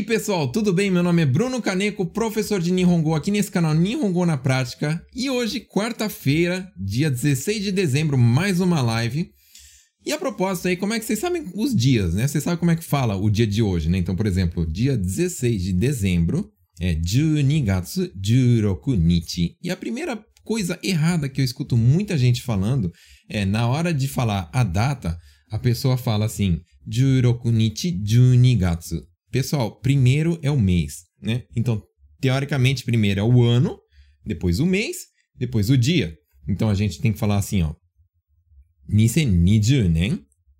aí, pessoal, tudo bem? Meu nome é Bruno Caneco, professor de Nihongo aqui nesse canal Nihongo na Prática. E hoje, quarta-feira, dia 16 de dezembro, mais uma live. E a propósito aí, como é que vocês sabem os dias, né? Vocês sabem como é que fala o dia de hoje, né? Então, por exemplo, dia 16 de dezembro é Junigatsu Juroku Nichi. E a primeira coisa errada que eu escuto muita gente falando é na hora de falar a data, a pessoa fala assim, Juroku Nichi Junigatsu. Pessoal, primeiro é o mês, né? Então, teoricamente, primeiro é o ano, depois o mês, depois o dia. Então a gente tem que falar assim, ó. 2020 nen,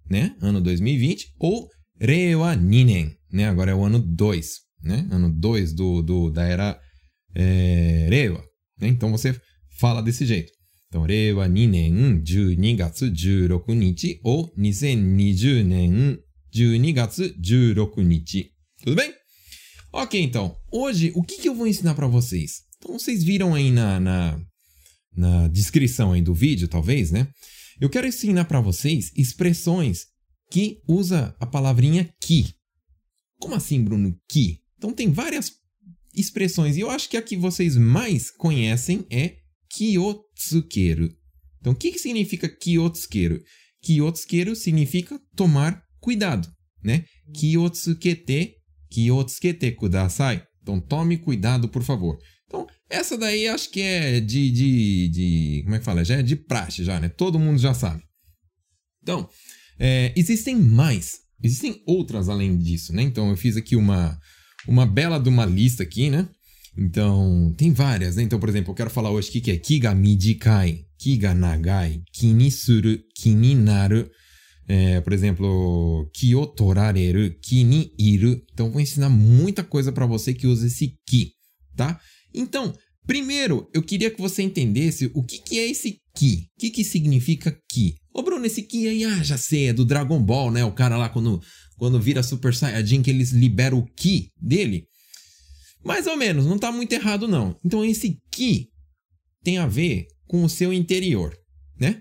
né? Ano 2020 ou Reiwa Ninen, né? Agora é o ano 2, né? Ano 2 do, do, da era é, Reiwa. Né? Então você fala desse jeito. Então, Reiwa Ninen 12月16日ou 2020年12月16日 tudo bem? Ok, então. Hoje, o que, que eu vou ensinar para vocês? Então, vocês viram aí na, na, na descrição aí do vídeo, talvez, né? Eu quero ensinar para vocês expressões que usa a palavrinha que. Como assim, Bruno? Que? Então, tem várias expressões. E eu acho que a que vocês mais conhecem é kiotsukeru. Então, o que, que significa kiotsukeru? Kiotsukeru significa tomar cuidado, né? Kiyotsukete Kiyotsukete kudasai. Então tome cuidado, por favor. Então, essa daí acho que é de, de, de. Como é que fala? Já é de praxe, já, né? Todo mundo já sabe. Então, é, existem mais. Existem outras além disso, né? Então, eu fiz aqui uma, uma bela de uma lista aqui, né? Então, tem várias, né? Então, por exemplo, eu quero falar hoje aqui que é Kiga mijikai, Kiga nagai, Kinisuru, Kininaru, é, por exemplo, kyotorareru, kini iru. Então, vou ensinar muita coisa para você que usa esse ki, tá? Então, primeiro, eu queria que você entendesse o que, que é esse ki. O que, que significa ki? Ô, Bruno, esse ki aí, ah, já sei, é do Dragon Ball, né? O cara lá, quando, quando vira Super Saiyajin, que eles liberam o ki dele. Mais ou menos, não tá muito errado, não. Então, esse ki tem a ver com o seu interior, né?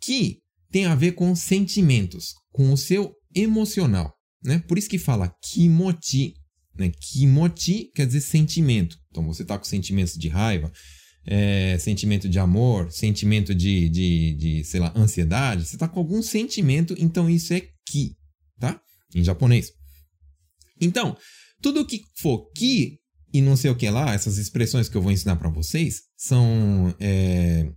Ki tem a ver com sentimentos, com o seu emocional, né? Por isso que fala kimochi, né? Kimochi quer dizer sentimento. Então você está com sentimentos de raiva, é, sentimento de amor, sentimento de, de, de, sei lá, ansiedade. Você está com algum sentimento, então isso é ki, tá? Em japonês. Então, tudo que for ki e não sei o que lá, essas expressões que eu vou ensinar para vocês, são é,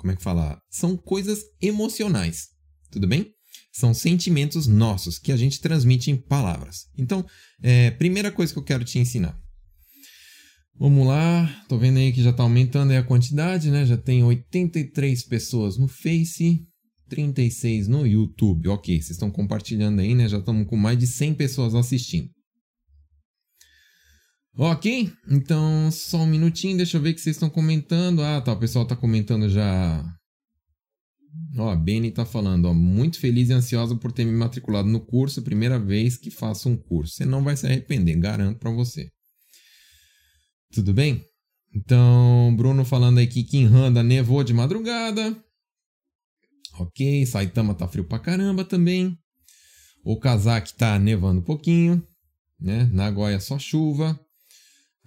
como é que fala? São coisas emocionais, tudo bem? São sentimentos nossos que a gente transmite em palavras. Então, é, primeira coisa que eu quero te ensinar. Vamos lá, tô vendo aí que já tá aumentando a quantidade, né? Já tem 83 pessoas no Face, 36 no YouTube. Ok, vocês estão compartilhando aí, né? Já estamos com mais de 100 pessoas assistindo. Ok, então só um minutinho, deixa eu ver o que vocês estão comentando. Ah, tá, o pessoal tá comentando já. Ó, a Beni tá falando, ó, muito feliz e ansiosa por ter me matriculado no curso, primeira vez que faço um curso. Você não vai se arrepender, garanto para você. Tudo bem? Então, Bruno falando aí que em Randa nevou de madrugada. Ok, Saitama tá frio pra caramba também. O Kazaki tá nevando um pouquinho, né? Nagoya só chuva.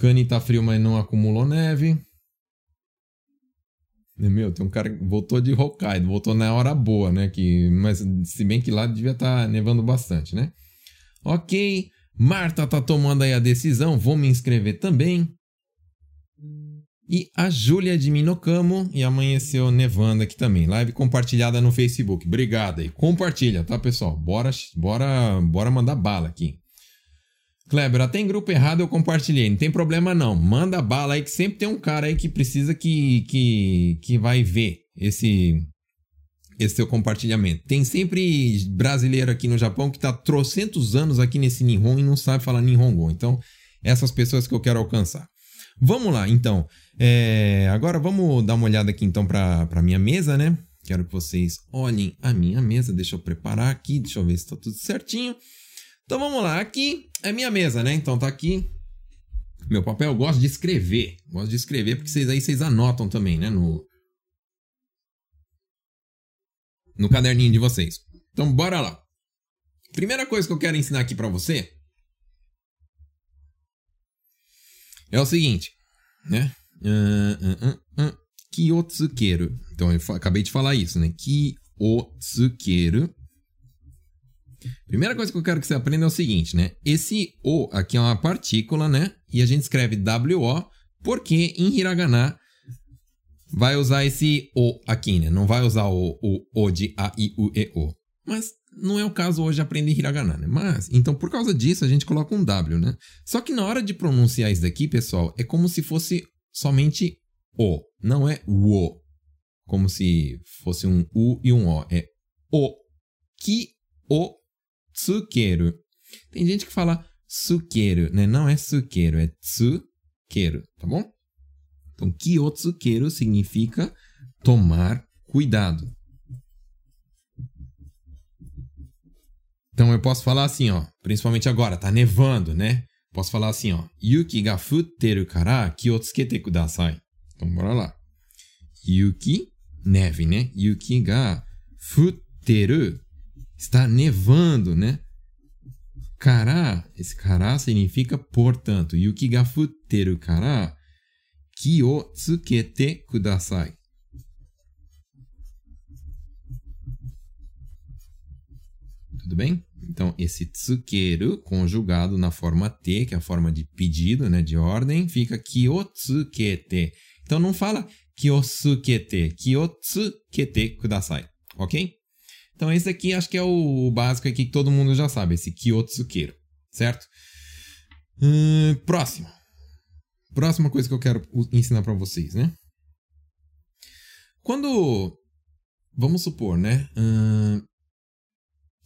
Cani tá frio, mas não acumulou neve. Meu, tem um cara que voltou de Hokkaido, voltou na hora boa, né? Que, mas se bem que lá devia estar tá nevando bastante, né? Ok, Marta tá tomando aí a decisão, vou me inscrever também. E a Júlia de Minocamo e amanheceu nevando aqui também. Live compartilhada no Facebook. Obrigado aí. Compartilha, tá, pessoal? Bora, bora, bora mandar bala aqui. Kleber, até em grupo errado eu compartilhei, não tem problema não. Manda bala aí que sempre tem um cara aí que precisa que, que, que vai ver esse, esse seu compartilhamento. Tem sempre brasileiro aqui no Japão que está trocentos anos aqui nesse Nihon e não sabe falar Nihongo. Então, essas pessoas que eu quero alcançar. Vamos lá, então. É, agora vamos dar uma olhada aqui então para a minha mesa, né? Quero que vocês olhem a minha mesa. Deixa eu preparar aqui, deixa eu ver se está tudo certinho. Então vamos lá, aqui é minha mesa, né? Então tá aqui meu papel. Eu gosto de escrever, gosto de escrever porque vocês aí vocês anotam também, né? No no caderninho de vocês. Então bora lá. Primeira coisa que eu quero ensinar aqui para você é o seguinte, né? Uh, uh, uh, uh. Então, eu acabei de falar isso, né? Kiyotsukeru. Primeira coisa que eu quero que você aprenda é o seguinte, né? Esse O aqui é uma partícula, né? E a gente escreve WO porque em hiragana vai usar esse O aqui, né? Não vai usar o, o, o de A, I, U, E, O. Mas não é o caso hoje aprender hiragana, né? Mas, então por causa disso a gente coloca um W, né? Só que na hora de pronunciar isso daqui, pessoal, é como se fosse somente O, não é o. Como se fosse um U e um O. É O. Ki o tsukeru. Tem gente que fala sukeru, né? Não é sukeru, é tsukeru, tá bom? Então, ki o tsukeru significa tomar cuidado. Então eu posso falar assim, ó, principalmente agora, tá nevando, né? Posso falar assim, ó, yuki ga futteru kara ki o tsukete kudasai. Então bora lá. Yuki, neve, né? Yuki ga futteru, está nevando, né? Kara, esse kara significa portanto. Yuki ga futteru kara ki o tsukete kudasai. Tudo bem? Então, esse tsukeru, conjugado na forma T, que é a forma de pedido, né, de ordem, fica kyotsukete. Então, não fala kyotsukete, kyotsukete kudasai, ok? Então, esse aqui acho que é o básico aqui que todo mundo já sabe, esse kyotsukeru, certo? Hum, próximo. Próxima coisa que eu quero ensinar para vocês, né? Quando, vamos supor, né? Hum,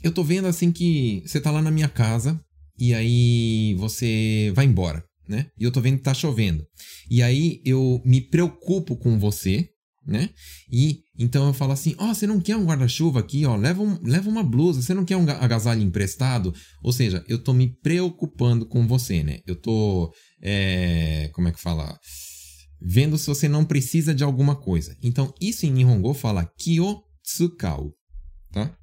eu tô vendo assim que você tá lá na minha casa e aí você vai embora, né? E eu tô vendo que tá chovendo. E aí eu me preocupo com você, né? E então eu falo assim: Ó, oh, você não quer um guarda-chuva aqui, ó? Leva, um, leva uma blusa, você não quer um agasalho emprestado? Ou seja, eu tô me preocupando com você, né? Eu tô. É, como é que fala? Vendo se você não precisa de alguma coisa. Então, isso em Nihongo fala Kyo Tsukau, tá?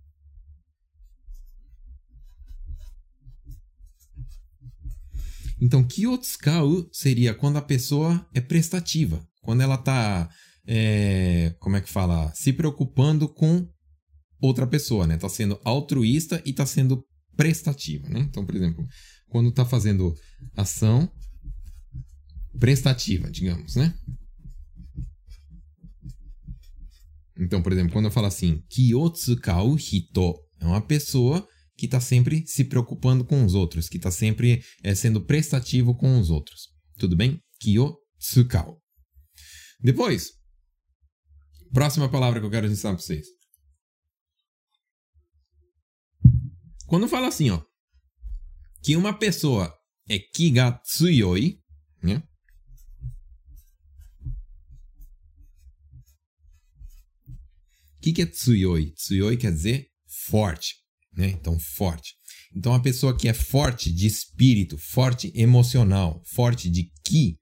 Então, kyotsukau seria quando a pessoa é prestativa, quando ela está, é, como é que fala, se preocupando com outra pessoa, né? Tá sendo altruísta e está sendo prestativa, né? Então, por exemplo, quando está fazendo ação prestativa, digamos, né? Então, por exemplo, quando eu falo assim, kyotsukau hito, é uma pessoa que está sempre se preocupando com os outros, que está sempre é, sendo prestativo com os outros. Tudo bem? Kyo tsukao. Depois, próxima palavra que eu quero ensinar para vocês. Quando fala assim, ó, que uma pessoa é kiga tsuyoi, né? O que, que é tsuyoi? Tsuyoi quer dizer forte né? Então, forte. Então, a pessoa que é forte de espírito, forte emocional, forte de ki,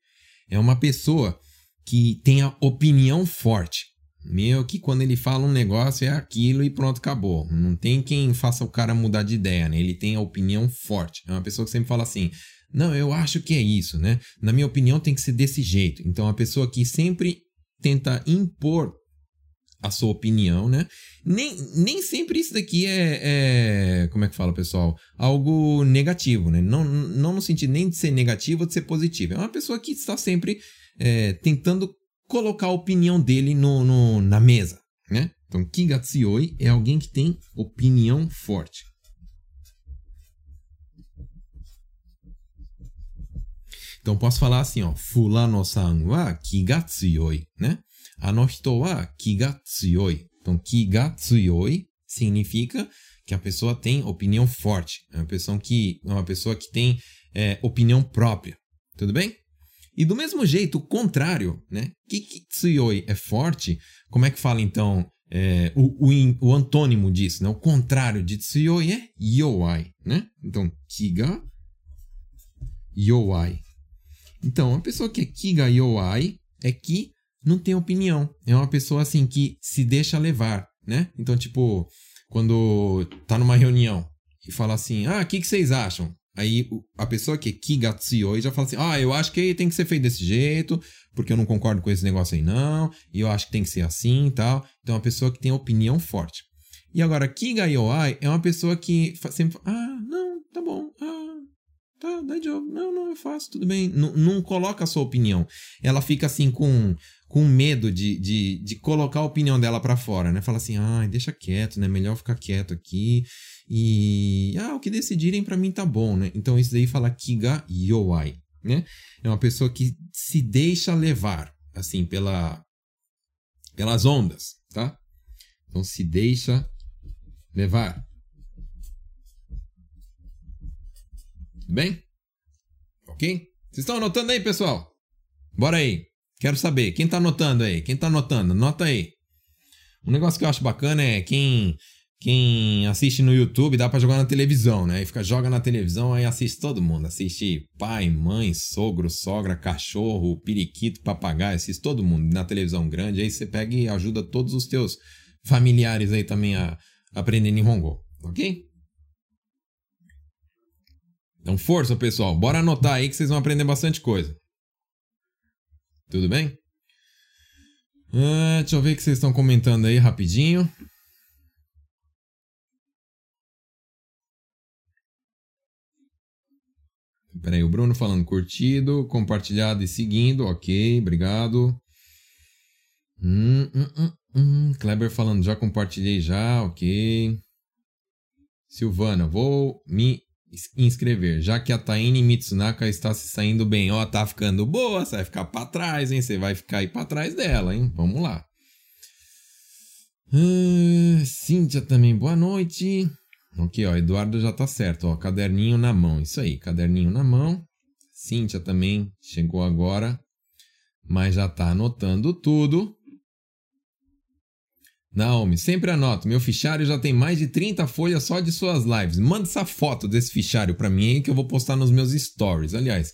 é uma pessoa que tem a opinião forte. Meu, que quando ele fala um negócio é aquilo e pronto, acabou. Não tem quem faça o cara mudar de ideia, né? Ele tem a opinião forte. É uma pessoa que sempre fala assim: não, eu acho que é isso, né? Na minha opinião tem que ser desse jeito. Então, a pessoa que sempre tenta impor a sua opinião, né? Nem, nem sempre isso daqui é, é, Como é que fala, pessoal? Algo negativo, né? Não, não no sentido nem de ser negativo ou de ser positivo. É uma pessoa que está sempre é, tentando colocar a opinião dele no, no na mesa, né? Então, Kigatsuyoi é alguém que tem opinião forte. Então, posso falar assim, ó, fulano-san wa kigatsuyoi, né? Ano wa kigatsuyoi. Então, kigatsuyoi significa que a pessoa tem opinião forte, é uma pessoa que, é uma pessoa que tem é, opinião própria, tudo bem? E do mesmo jeito, o contrário, né? Kiki tsuyoi é forte. Como é que fala então é, o, o, o, antônimo disso, né? O contrário de tsuyoi é yoai, né? Então, kiga yoai. Então, a pessoa que é kiga yoai é que não tem opinião. É uma pessoa assim que se deixa levar, né? Então, tipo, quando tá numa reunião e fala assim: "Ah, o que, que vocês acham?" Aí a pessoa que é Kigatsuyoi já fala assim: ah, eu acho que tem que ser feito desse jeito, porque eu não concordo com esse negócio aí não, e eu acho que tem que ser assim e tal. Então é uma pessoa que tem opinião forte. E agora, Kiga-yoai é uma pessoa que sempre fala, ah, não, tá bom, ah, tá, dá job, não, não, eu faço, tudo bem. Não, não coloca a sua opinião. Ela fica assim com com medo de, de, de colocar a opinião dela para fora, né? Fala assim, ah, deixa quieto, né? Melhor ficar quieto aqui. E, ah, o que decidirem para mim tá bom, né? Então isso daí fala Kiga Yoai, né? É uma pessoa que se deixa levar, assim, pela, pelas ondas, tá? Então se deixa levar. Bem? Ok? Vocês estão anotando aí, pessoal? Bora aí. Quero saber, quem tá anotando aí? Quem tá anotando? Anota aí. Um negócio que eu acho bacana é quem quem assiste no YouTube dá para jogar na televisão, né? E fica joga na televisão aí assiste todo mundo, assiste pai, mãe, sogro, sogra, cachorro, periquito, papagaio, assiste todo mundo na televisão grande. Aí você pega e ajuda todos os teus familiares aí também a aprender Nihongo, ok? Então força, pessoal, bora anotar aí que vocês vão aprender bastante coisa. Tudo bem? Ah, deixa eu ver o que vocês estão comentando aí rapidinho. Peraí, o Bruno falando curtido, compartilhado e seguindo. Ok, obrigado. Hum, hum, hum, hum. Kleber falando, já compartilhei já, ok. Silvana, vou me inscrever, já que a Taine Mitsunaka está se saindo bem. Ó, tá ficando boa, você vai ficar para trás, hein? Você vai ficar aí para trás dela, hein? Vamos lá. Uh, Cíntia também, boa noite. Ok, ó, Eduardo já tá certo, ó, caderninho na mão, isso aí, caderninho na mão. Cíntia também chegou agora, mas já tá anotando tudo. Naomi, sempre anoto. Meu fichário já tem mais de 30 folhas só de suas lives. Manda essa foto desse fichário para mim aí que eu vou postar nos meus stories. Aliás,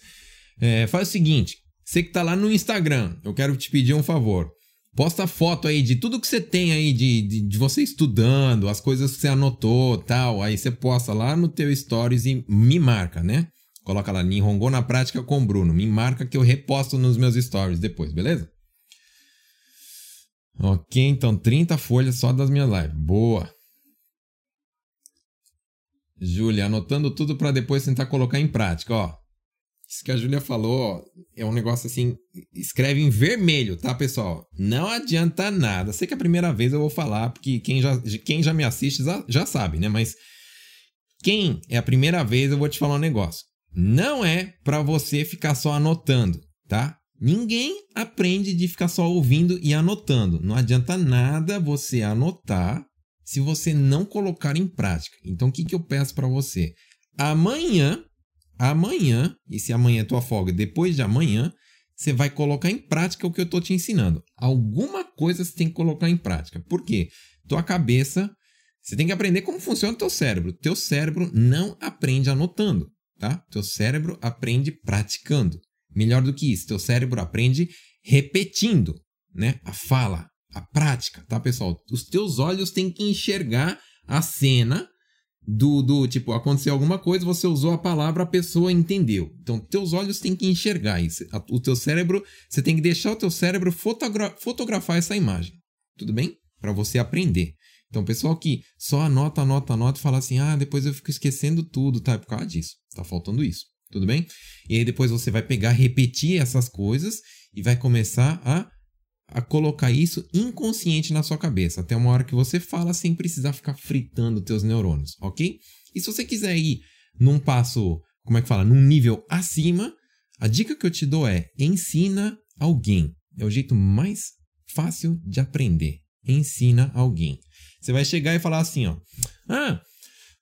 é, faz o seguinte: você que tá lá no Instagram, eu quero te pedir um favor. Posta foto aí de tudo que você tem aí de, de, de, você estudando, as coisas que você anotou tal. Aí você posta lá no teu stories e me marca, né? Coloca lá, Nihongo na prática com Bruno. Me marca que eu reposto nos meus stories depois, beleza? Ok, então 30 folhas só das minhas lives. Boa. Júlia, anotando tudo para depois tentar colocar em prática, ó. Isso que a Júlia falou, é um negócio assim, escreve em vermelho, tá, pessoal? Não adianta nada. Sei que é a primeira vez eu vou falar, porque quem já, quem já me assiste já, já sabe, né? Mas quem é a primeira vez, eu vou te falar um negócio. Não é para você ficar só anotando, tá? Ninguém aprende de ficar só ouvindo e anotando. Não adianta nada você anotar se você não colocar em prática. Então, o que, que eu peço para você? Amanhã, amanhã, e se amanhã é tua folga, depois de amanhã, você vai colocar em prática o que eu estou te ensinando. Alguma coisa você tem que colocar em prática. Por quê? Tua cabeça, você tem que aprender como funciona o teu cérebro. Teu cérebro não aprende anotando, tá? Teu cérebro aprende praticando. Melhor do que isso, teu cérebro aprende repetindo, né? A fala, a prática, tá, pessoal? Os teus olhos têm que enxergar a cena do, do tipo, aconteceu alguma coisa, você usou a palavra, a pessoa entendeu. Então, teus olhos têm que enxergar isso. O teu cérebro, você tem que deixar o teu cérebro fotogra fotografar essa imagem. Tudo bem? Para você aprender. Então, pessoal que só anota, anota, anota e fala assim: ah, depois eu fico esquecendo tudo, tá? É por causa disso. Tá faltando isso. Tudo bem? E aí depois você vai pegar, repetir essas coisas e vai começar a, a colocar isso inconsciente na sua cabeça. Até uma hora que você fala sem precisar ficar fritando teus neurônios, ok? E se você quiser ir num passo, como é que fala? Num nível acima, a dica que eu te dou é ensina alguém. É o jeito mais fácil de aprender. Ensina alguém. Você vai chegar e falar assim, ó. Ah,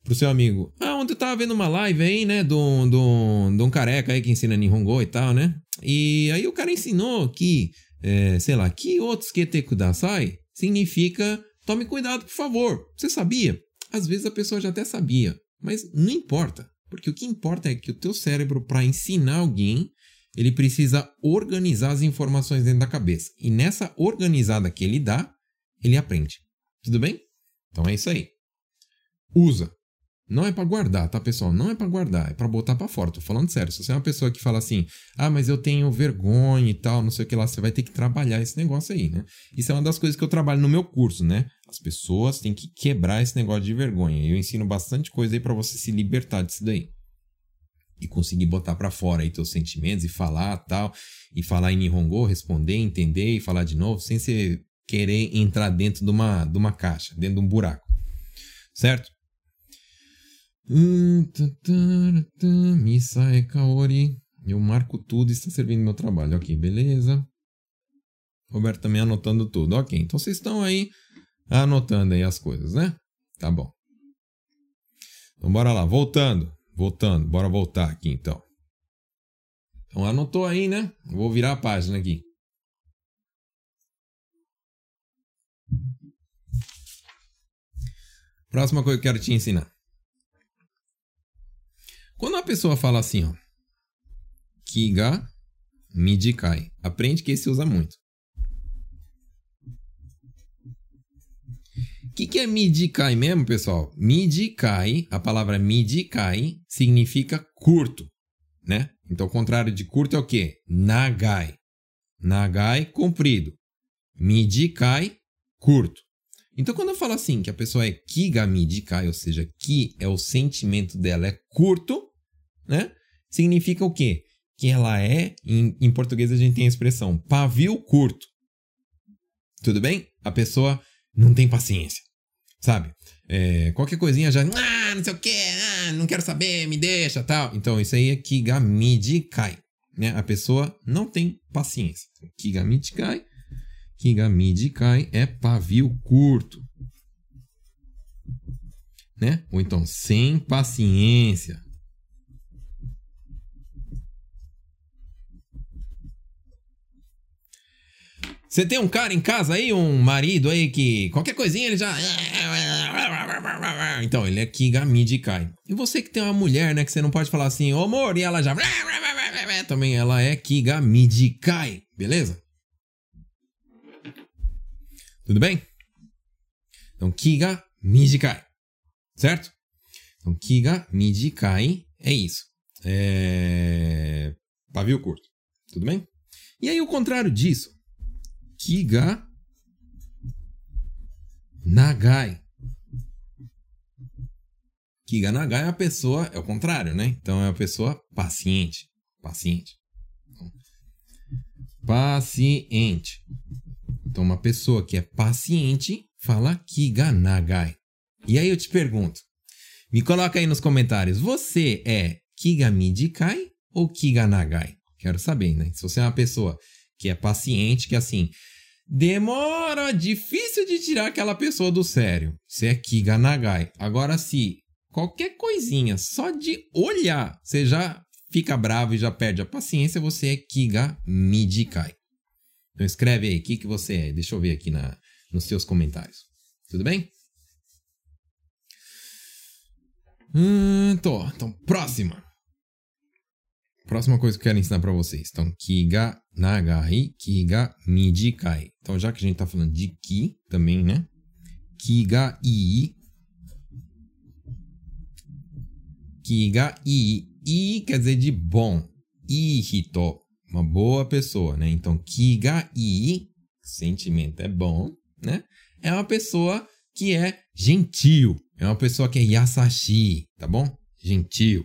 pro seu amigo. Ah, ontem eu tava vendo uma live aí, né, de um careca aí que ensina Nihongo e tal, né? E aí o cara ensinou que, é, sei lá, que outros kete kudasai significa tome cuidado, por favor. Você sabia? Às vezes a pessoa já até sabia, mas não importa. Porque o que importa é que o teu cérebro, para ensinar alguém, ele precisa organizar as informações dentro da cabeça. E nessa organizada que ele dá, ele aprende. Tudo bem? Então é isso aí. Usa. Não é para guardar, tá, pessoal? Não é para guardar, é para botar para fora. Tô falando sério. Se você é uma pessoa que fala assim: "Ah, mas eu tenho vergonha e tal, não sei o que lá", você vai ter que trabalhar esse negócio aí, né? Isso é uma das coisas que eu trabalho no meu curso, né? As pessoas têm que quebrar esse negócio de vergonha. Eu ensino bastante coisa aí para você se libertar disso daí. E conseguir botar para fora aí teus sentimentos e falar tal, e falar em Nihongo, responder, entender e falar de novo, sem você querer entrar dentro de uma, de uma caixa, dentro de um buraco. Certo? Misae Kaori. Eu marco tudo e está servindo meu trabalho. Ok, beleza. Roberto também anotando tudo. Ok, então vocês estão aí anotando aí as coisas, né? Tá bom. Então bora lá, voltando. Voltando, bora voltar aqui então. Então anotou aí, né? Vou virar a página aqui. Próxima coisa que eu quero te ensinar. Quando a pessoa fala assim, ó, Kiga midikai, aprende que esse usa muito. O que, que é midikai mesmo, pessoal? Midikai, a palavra midikai significa curto, né? Então, o contrário de curto é o quê? Nagai. Nagai, comprido. Midikai, curto. Então, quando eu falo assim, que a pessoa é kigamidikai, ou seja, ki é o sentimento dela, é curto, né? Significa o quê? Que ela é, em, em português a gente tem a expressão pavio curto. Tudo bem? A pessoa não tem paciência, sabe? É, qualquer coisinha já, ah, não sei o quê, ah, não quero saber, me deixa, tal. Então, isso aí é kigamidikai, né? A pessoa não tem paciência. Kigamidikai, kigamidikai é pavio curto, né? Ou então, sem paciência. Você tem um cara em casa aí, um marido aí que qualquer coisinha ele já. Então, ele é Kigamidikai. E você que tem uma mulher, né, que você não pode falar assim, ô amor, e ela já. Também ela é Kigamidikai, beleza? Tudo bem? Então, Kigamidikai, certo? Então, Kigamidikai é isso. É. Pavio curto. Tudo bem? E aí, o contrário disso Kiga Nagai. Kiga Nagai é a pessoa, é o contrário, né? Então é a pessoa paciente. Paciente. Paciente. Então uma pessoa que é paciente fala Kiga Nagai. E aí eu te pergunto, me coloca aí nos comentários, você é Kigamidikai ou Kiganagai? Quero saber, né? Se você é uma pessoa que é paciente, que assim, demora, difícil de tirar aquela pessoa do sério. Você é Kiga Nagai. Agora, se qualquer coisinha, só de olhar, você já fica bravo e já perde a paciência, você é Kiga Midikai. Então escreve aí, o que, que você é? Deixa eu ver aqui na, nos seus comentários. Tudo bem? Hum, tô. Então, próxima. Próxima coisa que eu quero ensinar para vocês. Então, ki ga nagai, ki ga mijikai. Então, já que a gente tá falando de ki também, né? Ki ga ii. Ki ga ii. I quer dizer de bom. I hito, uma boa pessoa, né? Então, ki ga ii, sentimento é bom, né? É uma pessoa que é gentil. É uma pessoa que é yasashi, tá bom? Gentil.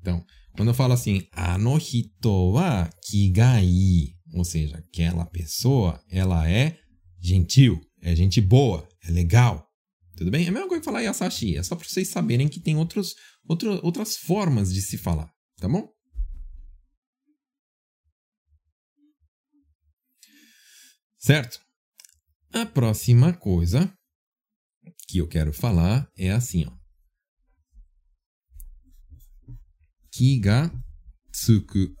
Então, quando eu falo assim, anohito wa kigai, ou seja, aquela pessoa, ela é gentil, é gente boa, é legal. Tudo bem? É a mesma coisa que falar yasashi, é só para vocês saberem que tem outros, outro, outras formas de se falar, tá bom? Certo? A próxima coisa que eu quero falar é assim, ó. ki ga tsuku.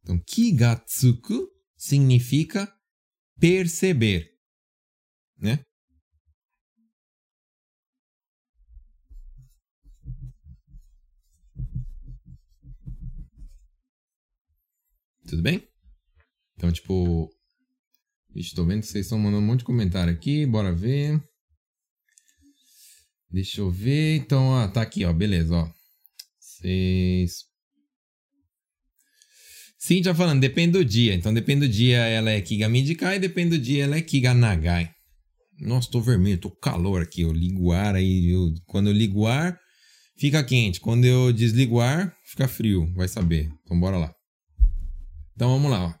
Então, ki ga tsuku significa perceber, né? Tudo bem? Então, tipo, Estou vendo que vocês estão mandando um monte de comentário aqui. Bora ver. Deixa eu ver. Então, ó, tá aqui, ó. Beleza, ó. Vocês. Cintia falando, depende do dia. Então, depende do dia ela é Kiga Midikai, depende do dia ela é Kiga Nagai. Nossa, tô vermelho, tô calor aqui. Eu ligo o ar aí. Eu, quando eu ligo o ar, fica quente. Quando eu desligo o ar, fica frio. Vai saber. Então, bora lá. Então, vamos lá, ó.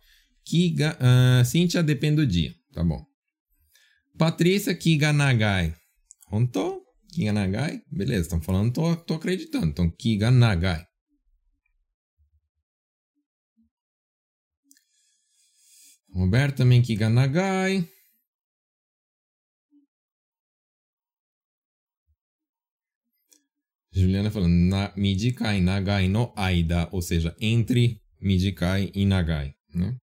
Kiga, uh, Cintia, depende do dia. Tá bom. Patrícia Kiga Nagai. Honto? Kiga Nagai? Beleza, estão falando, tô, tô acreditando. Então, Kiga Nagai. Roberto também Kiga Nagai. Juliana falando, na, Mijikai Nagai no Aida, ou seja, entre Mijikai e Nagai, né?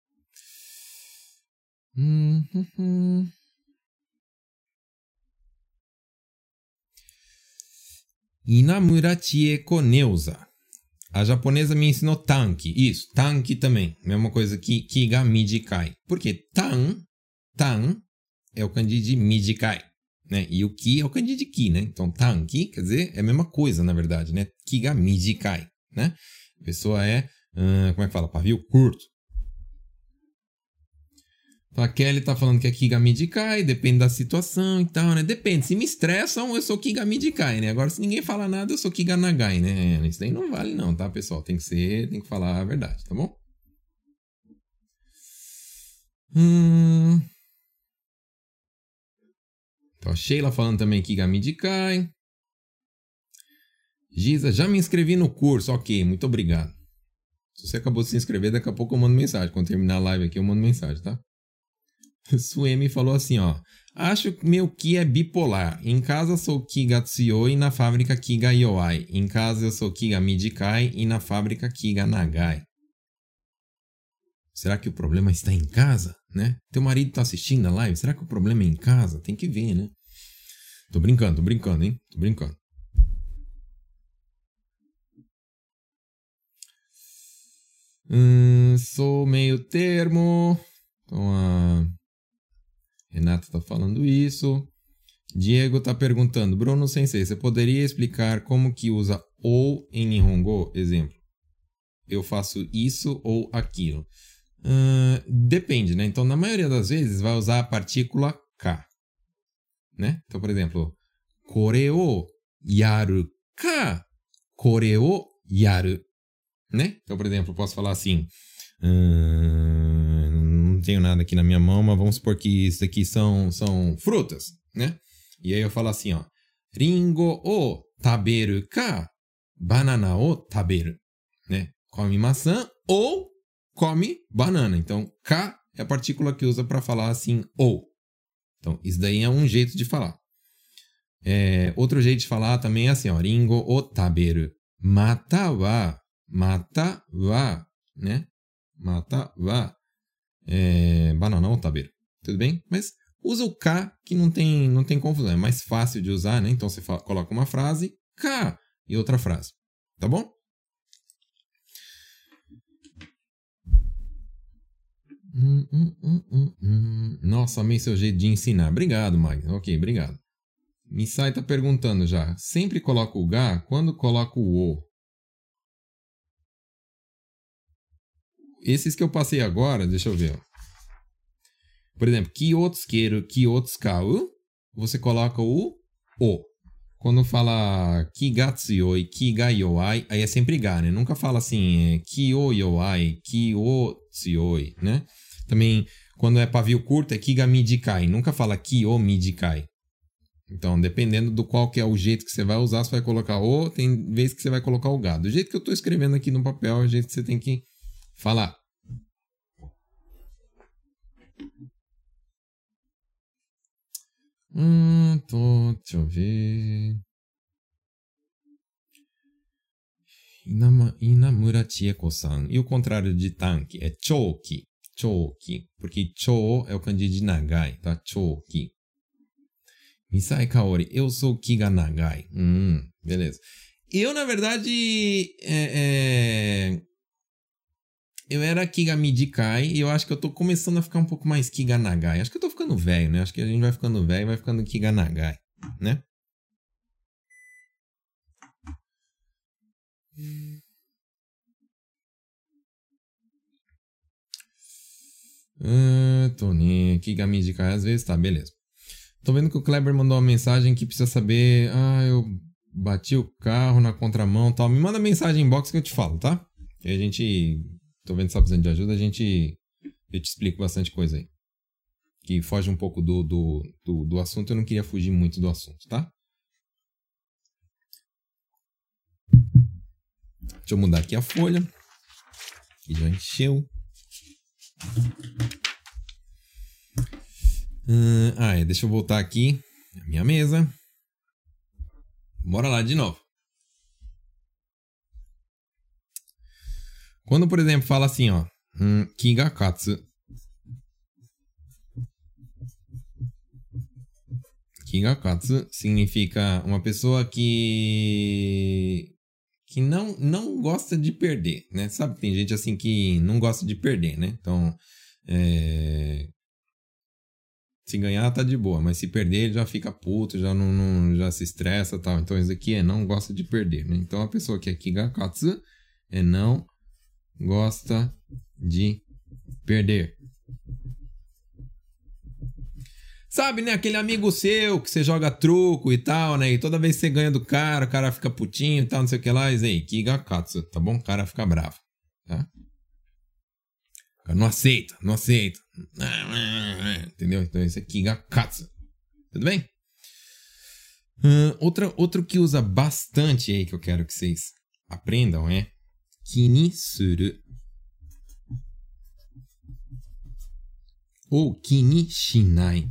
Inamura Chieko Neuza. A japonesa me ensinou tanki. Isso, tanki também. Mesma coisa que kiga mijikai. Porque tan, tan é o kanji de mijikai. Né? E o ki é o kanji de ki, né? Então tanki, quer dizer, é a mesma coisa, na verdade, né? Kiga mijikai, né? A pessoa é, uh, como é que fala? Pavio curto. A Kelly tá falando que é Kigamidikai, depende da situação e tal, né? Depende. Se me estressam, eu sou Kigamidikai, né? Agora, se ninguém fala nada, eu sou Kiganagai, né? Isso daí não vale, não, tá, pessoal? Tem que ser, tem que falar a verdade, tá bom? Hum. Então, a Sheila falando também Kigamidikai. Giza, já me inscrevi no curso. Ok, muito obrigado. Se você acabou de se inscrever, daqui a pouco eu mando mensagem. Quando terminar a live aqui, eu mando mensagem, tá? Suemi falou assim, ó. Acho que meu Ki é bipolar. Em casa sou Ki Gatsuyoi e na fábrica Ki ga Yoai. Em casa eu sou Ki ga Mijikai e na fábrica Ki ga Nagai. Será que o problema está em casa, né? Teu marido tá assistindo a live? Será que o problema é em casa? Tem que ver, né? Tô brincando, tô brincando, hein? Tô brincando. Hum, sou meio termo. Então, a Renata está falando isso. Diego está perguntando, Bruno Sensei, você poderia explicar como que usa ou em Nihongo? Exemplo, eu faço isso ou aquilo. Uh, depende, né? Então, na maioria das vezes, vai usar a partícula K. Né? Então, por exemplo, kore o yaru ka, kore o yaru. Né? Então, por exemplo, eu posso falar assim... Uh, tenho nada aqui na minha mão, mas vamos supor que isso aqui são, são frutas, né? E aí eu falo assim, ó. Ringo o taberu ka banana o taberu, né? Come maçã ou come banana. Então, ka é a partícula que usa para falar assim ou. Então, isso daí é um jeito de falar. É, outro jeito de falar também é assim, ó. Ringo o taberu. Mata wa. Mata wa. Né? Mata wa é, banana ou tabeira. Tudo bem? Mas usa o K que não tem, não tem confusão. É mais fácil de usar, né? Então você fala, coloca uma frase, K e outra frase. Tá bom? Hum, hum, hum, Nossa, amei seu jeito de ensinar. Obrigado, Mag. Ok, obrigado. Misai tá perguntando já. Sempre coloco o Ga quando coloco o O. Esses que eu passei agora, deixa eu ver. Por exemplo, Kyotsukeru, Kyotsukau, você coloca o O. Quando fala Kigatsuyoi, Kigayoai, aí é sempre ga, né? Nunca fala assim, é, Kyoyoai, Kyotsuyoi, né? Também, quando é pavio curto, é Kigamidikai. Nunca fala Kyomidikai. Então, dependendo do qual que é o jeito que você vai usar, você vai colocar o, tem vezes que você vai colocar o ga. Do jeito que eu estou escrevendo aqui no papel, é o jeito que você tem que falar. Hum, tô, deixa eu ver. Inama, Inamura Chieko-san. E o contrário de tanque é choki. Choki. Porque cho é o kanji de nagai, tá? Choki. Misai Kaori. Eu sou Kiga Nagai. Hum, beleza. Eu, na verdade, é, é, eu era Kigamidikai e eu acho que eu tô começando a ficar um pouco mais Kiganagai. Acho que eu tô ficando velho, né? Acho que a gente vai ficando velho e vai ficando Kiganagai, né? Ah, tô nem Kigamidikai às vezes, tá, beleza. Tô vendo que o Kleber mandou uma mensagem que precisa saber. Ah, eu bati o carro na contramão tal. Me manda mensagem em box que eu te falo, tá? E a gente. Tô vendo que tá precisando de ajuda, a gente. Eu te explico bastante coisa aí. Que foge um pouco do, do, do, do assunto, eu não queria fugir muito do assunto, tá? Deixa eu mudar aqui a folha. Que já encheu. Uh, ah, é, deixa eu voltar aqui. A minha mesa. Bora lá de novo. Quando, por exemplo, fala assim, ó, um, Kigakatsu. Kigakatsu significa uma pessoa que que não não gosta de perder, né? Sabe, tem gente assim que não gosta de perder, né? Então, é... se ganhar tá de boa, mas se perder ele já fica puto, já não, não já se estressa, tal. Então isso aqui é não gosta de perder, né? Então a pessoa que é Kigakatsu é não gosta de perder. Sabe, né? Aquele amigo seu que você joga truco e tal, né? E toda vez que você ganha do cara, o cara fica putinho e tal, não sei o que lá. E aí, Kigakatsu, tá bom? O cara fica bravo, tá? Cara não aceita, não aceita. Entendeu? Então esse é Kigakatsu. Tudo bem? Uh, outra, outro que usa bastante aí que eu quero que vocês aprendam é 気にする。Ou 気にしない。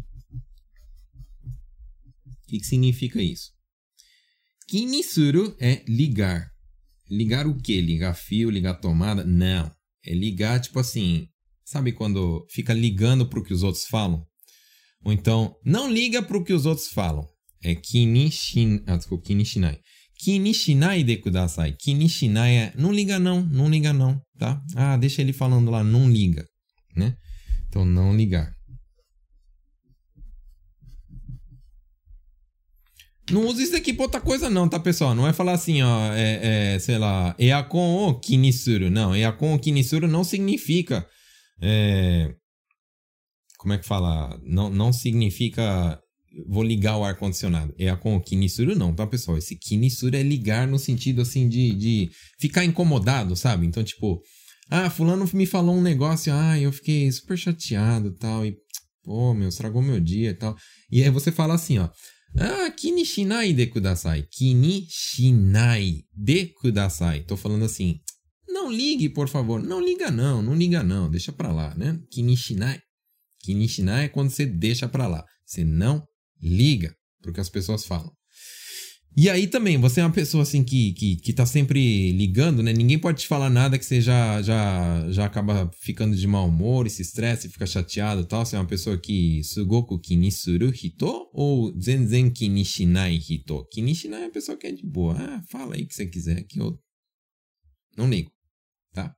O que, que significa isso? 気にする é ligar. Ligar o quê? Ligar fio, ligar tomada? Não. É ligar, tipo assim, sabe quando fica ligando para o que os outros falam? Ou então, não liga para o que os outros falam. É kinishin, ah, desculpa, kinishinai. Kinishinai de kudasai. Kinishinai é não liga não, não liga não, tá? Ah, deixa ele falando lá, não liga, né? Então, não ligar. Não usa isso aqui pra outra coisa não, tá, pessoal? Não é falar assim, ó, é, é sei lá, eakon o kinisuru. Não, eakon o kinisuru não significa... É, como é que fala? Não, não significa vou ligar o ar-condicionado. É a com o kinisuru, não, tá, pessoal? Esse kinisuru é ligar no sentido, assim, de, de ficar incomodado, sabe? Então, tipo, ah, fulano me falou um negócio, ah, eu fiquei super chateado tal, e, pô, meu, estragou meu dia e tal. E aí você fala assim, ó, ah, kinishinai de kudasai. Kinishinai de kudasai. Tô falando assim, não ligue, por favor. Não liga não, não liga não, deixa pra lá, né? Kinishinai. Kinishinai é quando você deixa pra lá. Você não liga pro que as pessoas falam. E aí também, você é uma pessoa assim que, que, que tá sempre ligando, né? Ninguém pode te falar nada que você já, já, já acaba ficando de mau humor se estressa fica chateado e tal. Você é uma pessoa que sugoku kinisuru hito ou zenzen kinishinai hito? Kinishinai é a pessoa que é de boa. Ah, fala aí o que você quiser que eu não ligo, tá?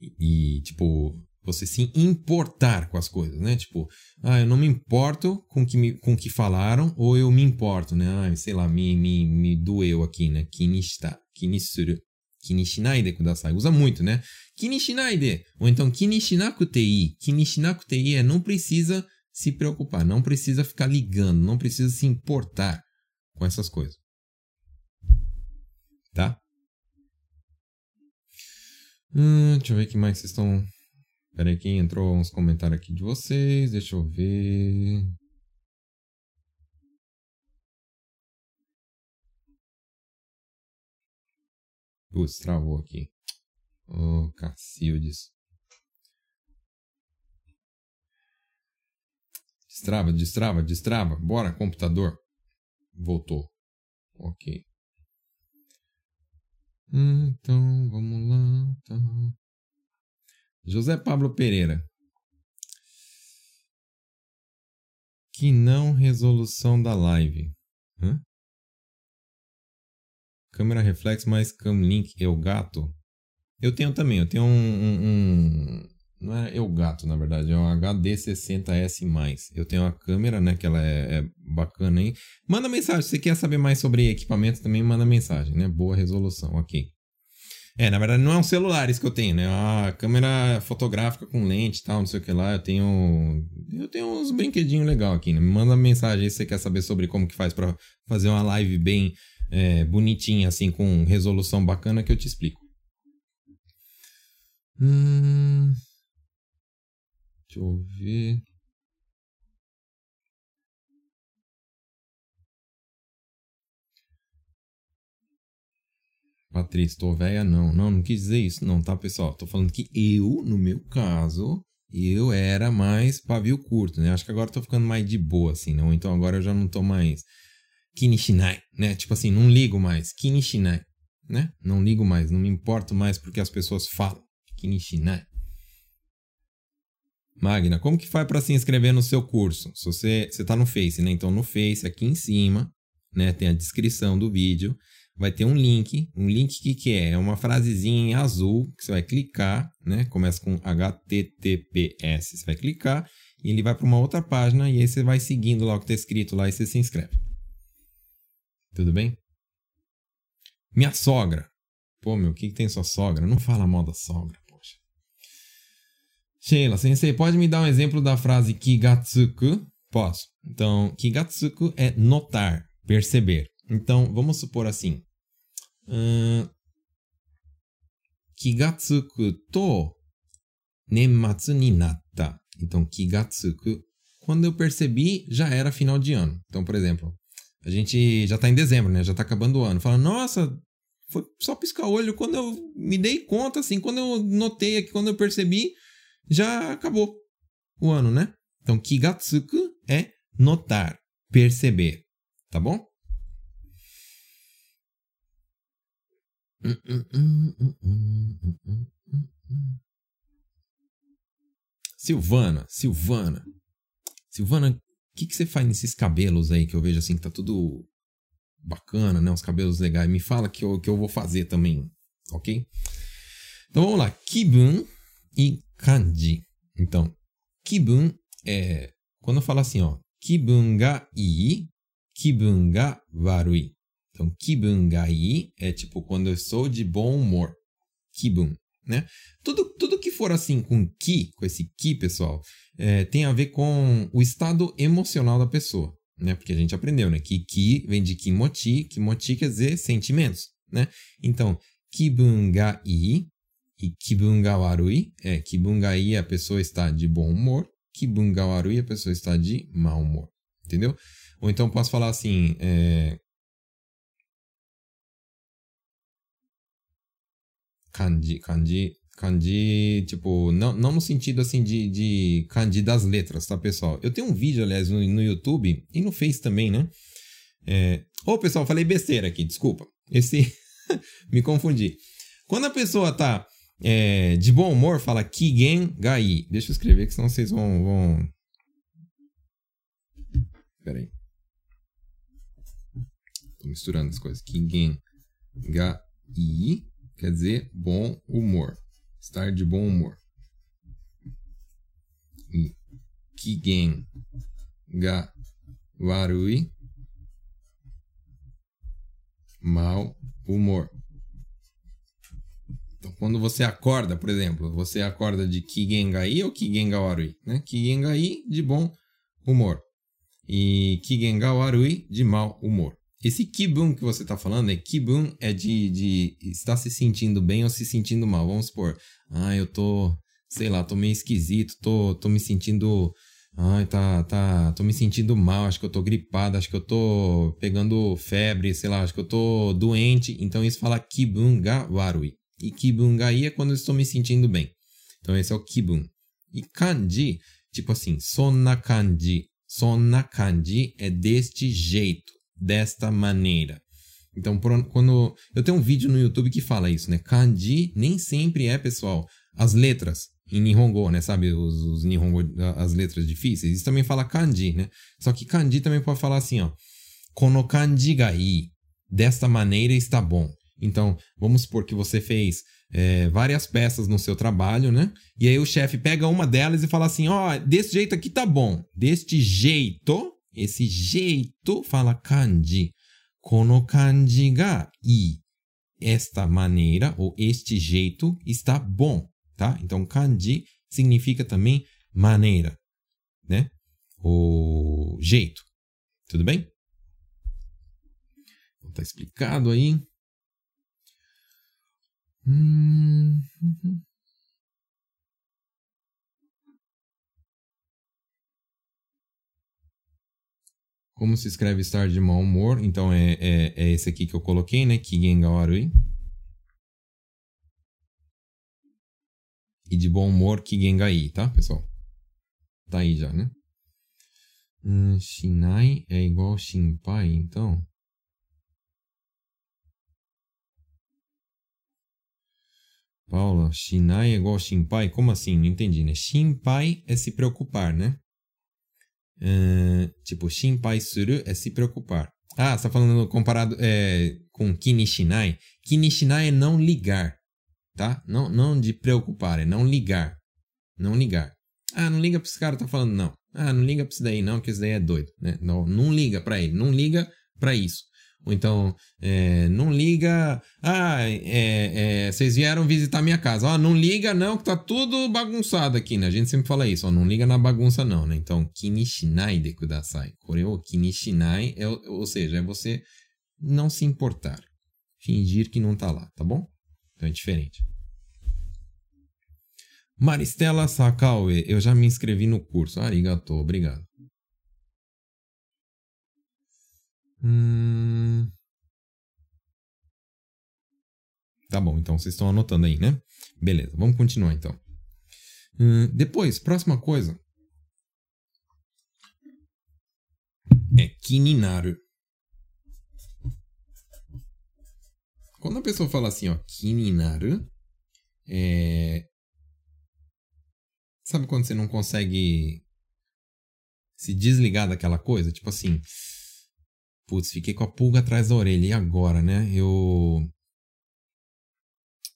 E, e tipo, você se importar com as coisas, né? Tipo, ah, eu não me importo com que me, com que falaram, ou eu me importo, né? Ah, sei lá, me, me, me doeu aqui, né? Kinishita, kinisuru, kinishinaide kudasai. Usa muito, né? Kinishinaide, ou então kinishinakutei. Kinishinakutei é não precisa se preocupar, não precisa ficar ligando, não precisa se importar com essas coisas. Tá? Hum, deixa eu ver o que mais vocês estão Pera aí que entrou uns comentários aqui de vocês. Deixa eu ver. Putz, travou aqui. Ô, oh, Cacildes. Destrava, destrava, destrava. Bora, computador. Voltou. Ok. Então, vamos lá. Tá. José Pablo Pereira. Que não resolução da live. Hã? Câmera reflex mais cam link o gato. Eu tenho também, eu tenho um, um, um não é eu gato, na verdade, é um HD60S+. Eu tenho uma câmera, né, que ela é, é, bacana aí. Manda mensagem, se você quer saber mais sobre equipamento também, manda mensagem, né? Boa resolução, ok. É, na verdade não é um celular isso que eu tenho, né? A câmera fotográfica com lente e tal, não sei o que lá. Eu tenho eu tenho uns brinquedinhos legal aqui, né? Me manda mensagem aí se você quer saber sobre como que faz para fazer uma live bem é, bonitinha, assim, com resolução bacana que eu te explico. Hum... Deixa eu ver. Patrícia, tô velha não. Não, não quis dizer isso não, tá, pessoal? Tô falando que eu, no meu caso, eu era mais pavio curto, né? Acho que agora tô ficando mais de boa, assim? Ou então agora eu já não tô mais kinishinai, né? Tipo assim, não ligo mais. Kinishinai, né? Não ligo mais, não me importo mais porque as pessoas falam. Kinishinai. Magna, como que faz para se inscrever no seu curso? Se você está no Face, né? Então no Face, aqui em cima, né, tem a descrição do vídeo, vai ter um link. Um link que que é? É uma frasezinha em azul que você vai clicar, né? Começa com HTTPS. Você vai clicar e ele vai para uma outra página e aí você vai seguindo lá o que está escrito lá e você se inscreve. Tudo bem? Minha sogra. Pô, meu, o que, que tem sua sogra? Não fala mal da sogra. Sheila, sensei, pode me dar um exemplo da frase kigatsuku? Posso. Então, kigatsuku é notar, perceber. Então, vamos supor assim. Uh, kigatsuku to nenmatsu ni natta. Então, kigatsuku, quando eu percebi, já era final de ano. Então, por exemplo, a gente já tá em dezembro, né? Já tá acabando o ano. Fala, nossa, foi só piscar o olho. Quando eu me dei conta, assim, quando eu notei aqui, quando eu percebi, já acabou o ano, né? Então, kigatsuku é notar, perceber, tá bom? Silvana, Silvana. Silvana, o que, que você faz nesses cabelos aí que eu vejo assim que tá tudo bacana, né? Uns cabelos legais. Me fala que eu, que eu vou fazer também, ok? Então vamos lá. Kibun e kanji. Então, kibun é quando eu falo assim, ó, kibun ga ii, kibun ga warui. Então, kibun ga ii é tipo quando eu estou de bom humor. Kibun, né? Tudo, tudo que for assim com ki, com esse ki, pessoal, é, tem a ver com o estado emocional da pessoa, né? Porque a gente aprendeu, né? Que ki vem de kimochi, kimochi quer dizer sentimentos, né? Então, kibun ga ii e kibun ga warui é kibun ga ii a pessoa está de bom humor, kibun ga warui a pessoa está de mau humor. Entendeu? Ou então posso falar assim, é... kanji, kanji, kanji, tipo, não, não no sentido assim de, de kanji das letras, tá, pessoal? Eu tenho um vídeo, aliás, no, no YouTube e no Face também, né? É... Ô, oh, pessoal, falei besteira aqui, desculpa. Esse... me confundi. Quando a pessoa tá é, de bom humor, fala Kigen Gai. Deixa eu escrever, que senão vocês vão. vão... Pera. Tô misturando as coisas. Kigen Gai quer dizer bom humor. Estar de bom humor. E Kigen Ga Warui mau humor. Então, quando você acorda, por exemplo, você acorda de Kigengai ou Kigengawarui, né? Kigengai de bom humor e Kigengawarui de mau humor. Esse kibun que você está falando, é kibun é de, de estar se sentindo bem ou se sentindo mal. Vamos supor, ah, eu tô, sei lá, tô meio esquisito, tô, tô me sentindo, ai, tá, tá, tô me sentindo mal, acho que eu tô gripado, acho que eu tô pegando febre, sei lá, acho que eu tô doente. Então isso fala kibun gawarui. E kibun gai é quando eu estou me sentindo bem. Então esse é o kibun. E kanji, tipo assim, sonna kanji. Sonna kanji é deste jeito, desta maneira. Então, quando. Eu tenho um vídeo no YouTube que fala isso, né? Kanji nem sempre é, pessoal, as letras em Nihongo, né? Sabe, os, os Nihongo, as letras difíceis. Isso também fala kanji, né? Só que kanji também pode falar assim, ó. Kono kanji ga. Desta maneira está bom. Então, vamos supor que você fez é, várias peças no seu trabalho, né? E aí o chefe pega uma delas e fala assim: ó, oh, desse jeito aqui tá bom. Deste jeito, esse jeito, fala kanji. Kono kanji ga ii. Esta maneira ou este jeito está bom, tá? Então, kanji significa também maneira, né? O jeito. Tudo bem? Então, tá explicado aí. Hum. Como se escreve estar de mau humor? Então é, é, é esse aqui que eu coloquei, né? Kigen ga warui. E de bom humor, Kigen ga ii, tá, pessoal? Tá aí já, né? Hum, shinai é igual shinpai, então. Paula, Shinai é igual Shinpai? Como assim? Não entendi, né? Shinpai é se preocupar, né? Tipo, Shinpai suru é se preocupar. Ah, você tá falando comparado é, com Kinishinai? Kinishinai é não ligar, tá? Não, não de preocupar, é não ligar. Não ligar. Ah, não liga pra esse cara tá falando, não. Ah, não liga pra isso daí não, que isso daí é doido, né? Não, não liga pra ele, não liga pra isso. Ou então, é, não liga. Ah, é, é, vocês vieram visitar minha casa. Ah, não liga não, que tá tudo bagunçado aqui, né? A gente sempre fala isso, ó, não liga na bagunça não, né? Então, kinishinai de kudasai. Koreo kinishinai, é, ou seja, é você não se importar. Fingir que não tá lá, tá bom? Então é diferente. Maristela Sakaue, eu já me inscrevi no curso. Arigato, obrigado. Hum... Tá bom, então vocês estão anotando aí, né? Beleza, vamos continuar então. Hum, depois, próxima coisa. É kininaru. Quando a pessoa fala assim, ó, kininaru, é... Sabe quando você não consegue se desligar daquela coisa? Tipo assim, Putz, fiquei com a pulga atrás da orelha. E agora, né? Eu.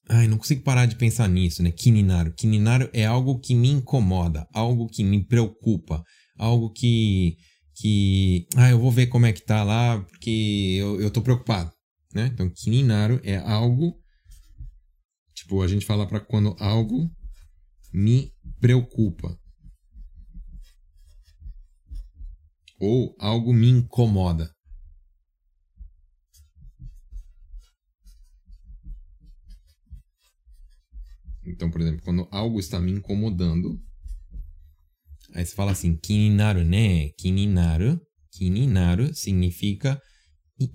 Ai, não consigo parar de pensar nisso, né? Kininaru. Kininaru é algo que me incomoda, algo que me preocupa, algo que. que. Ah, eu vou ver como é que tá lá, porque eu, eu tô preocupado, né? Então, Kininaru é algo. Tipo, a gente fala para quando algo me preocupa. Ou algo me incomoda. Exemplo, quando algo está me incomodando, aí você fala assim, kininaru né? Kininaru. Kininaru significa,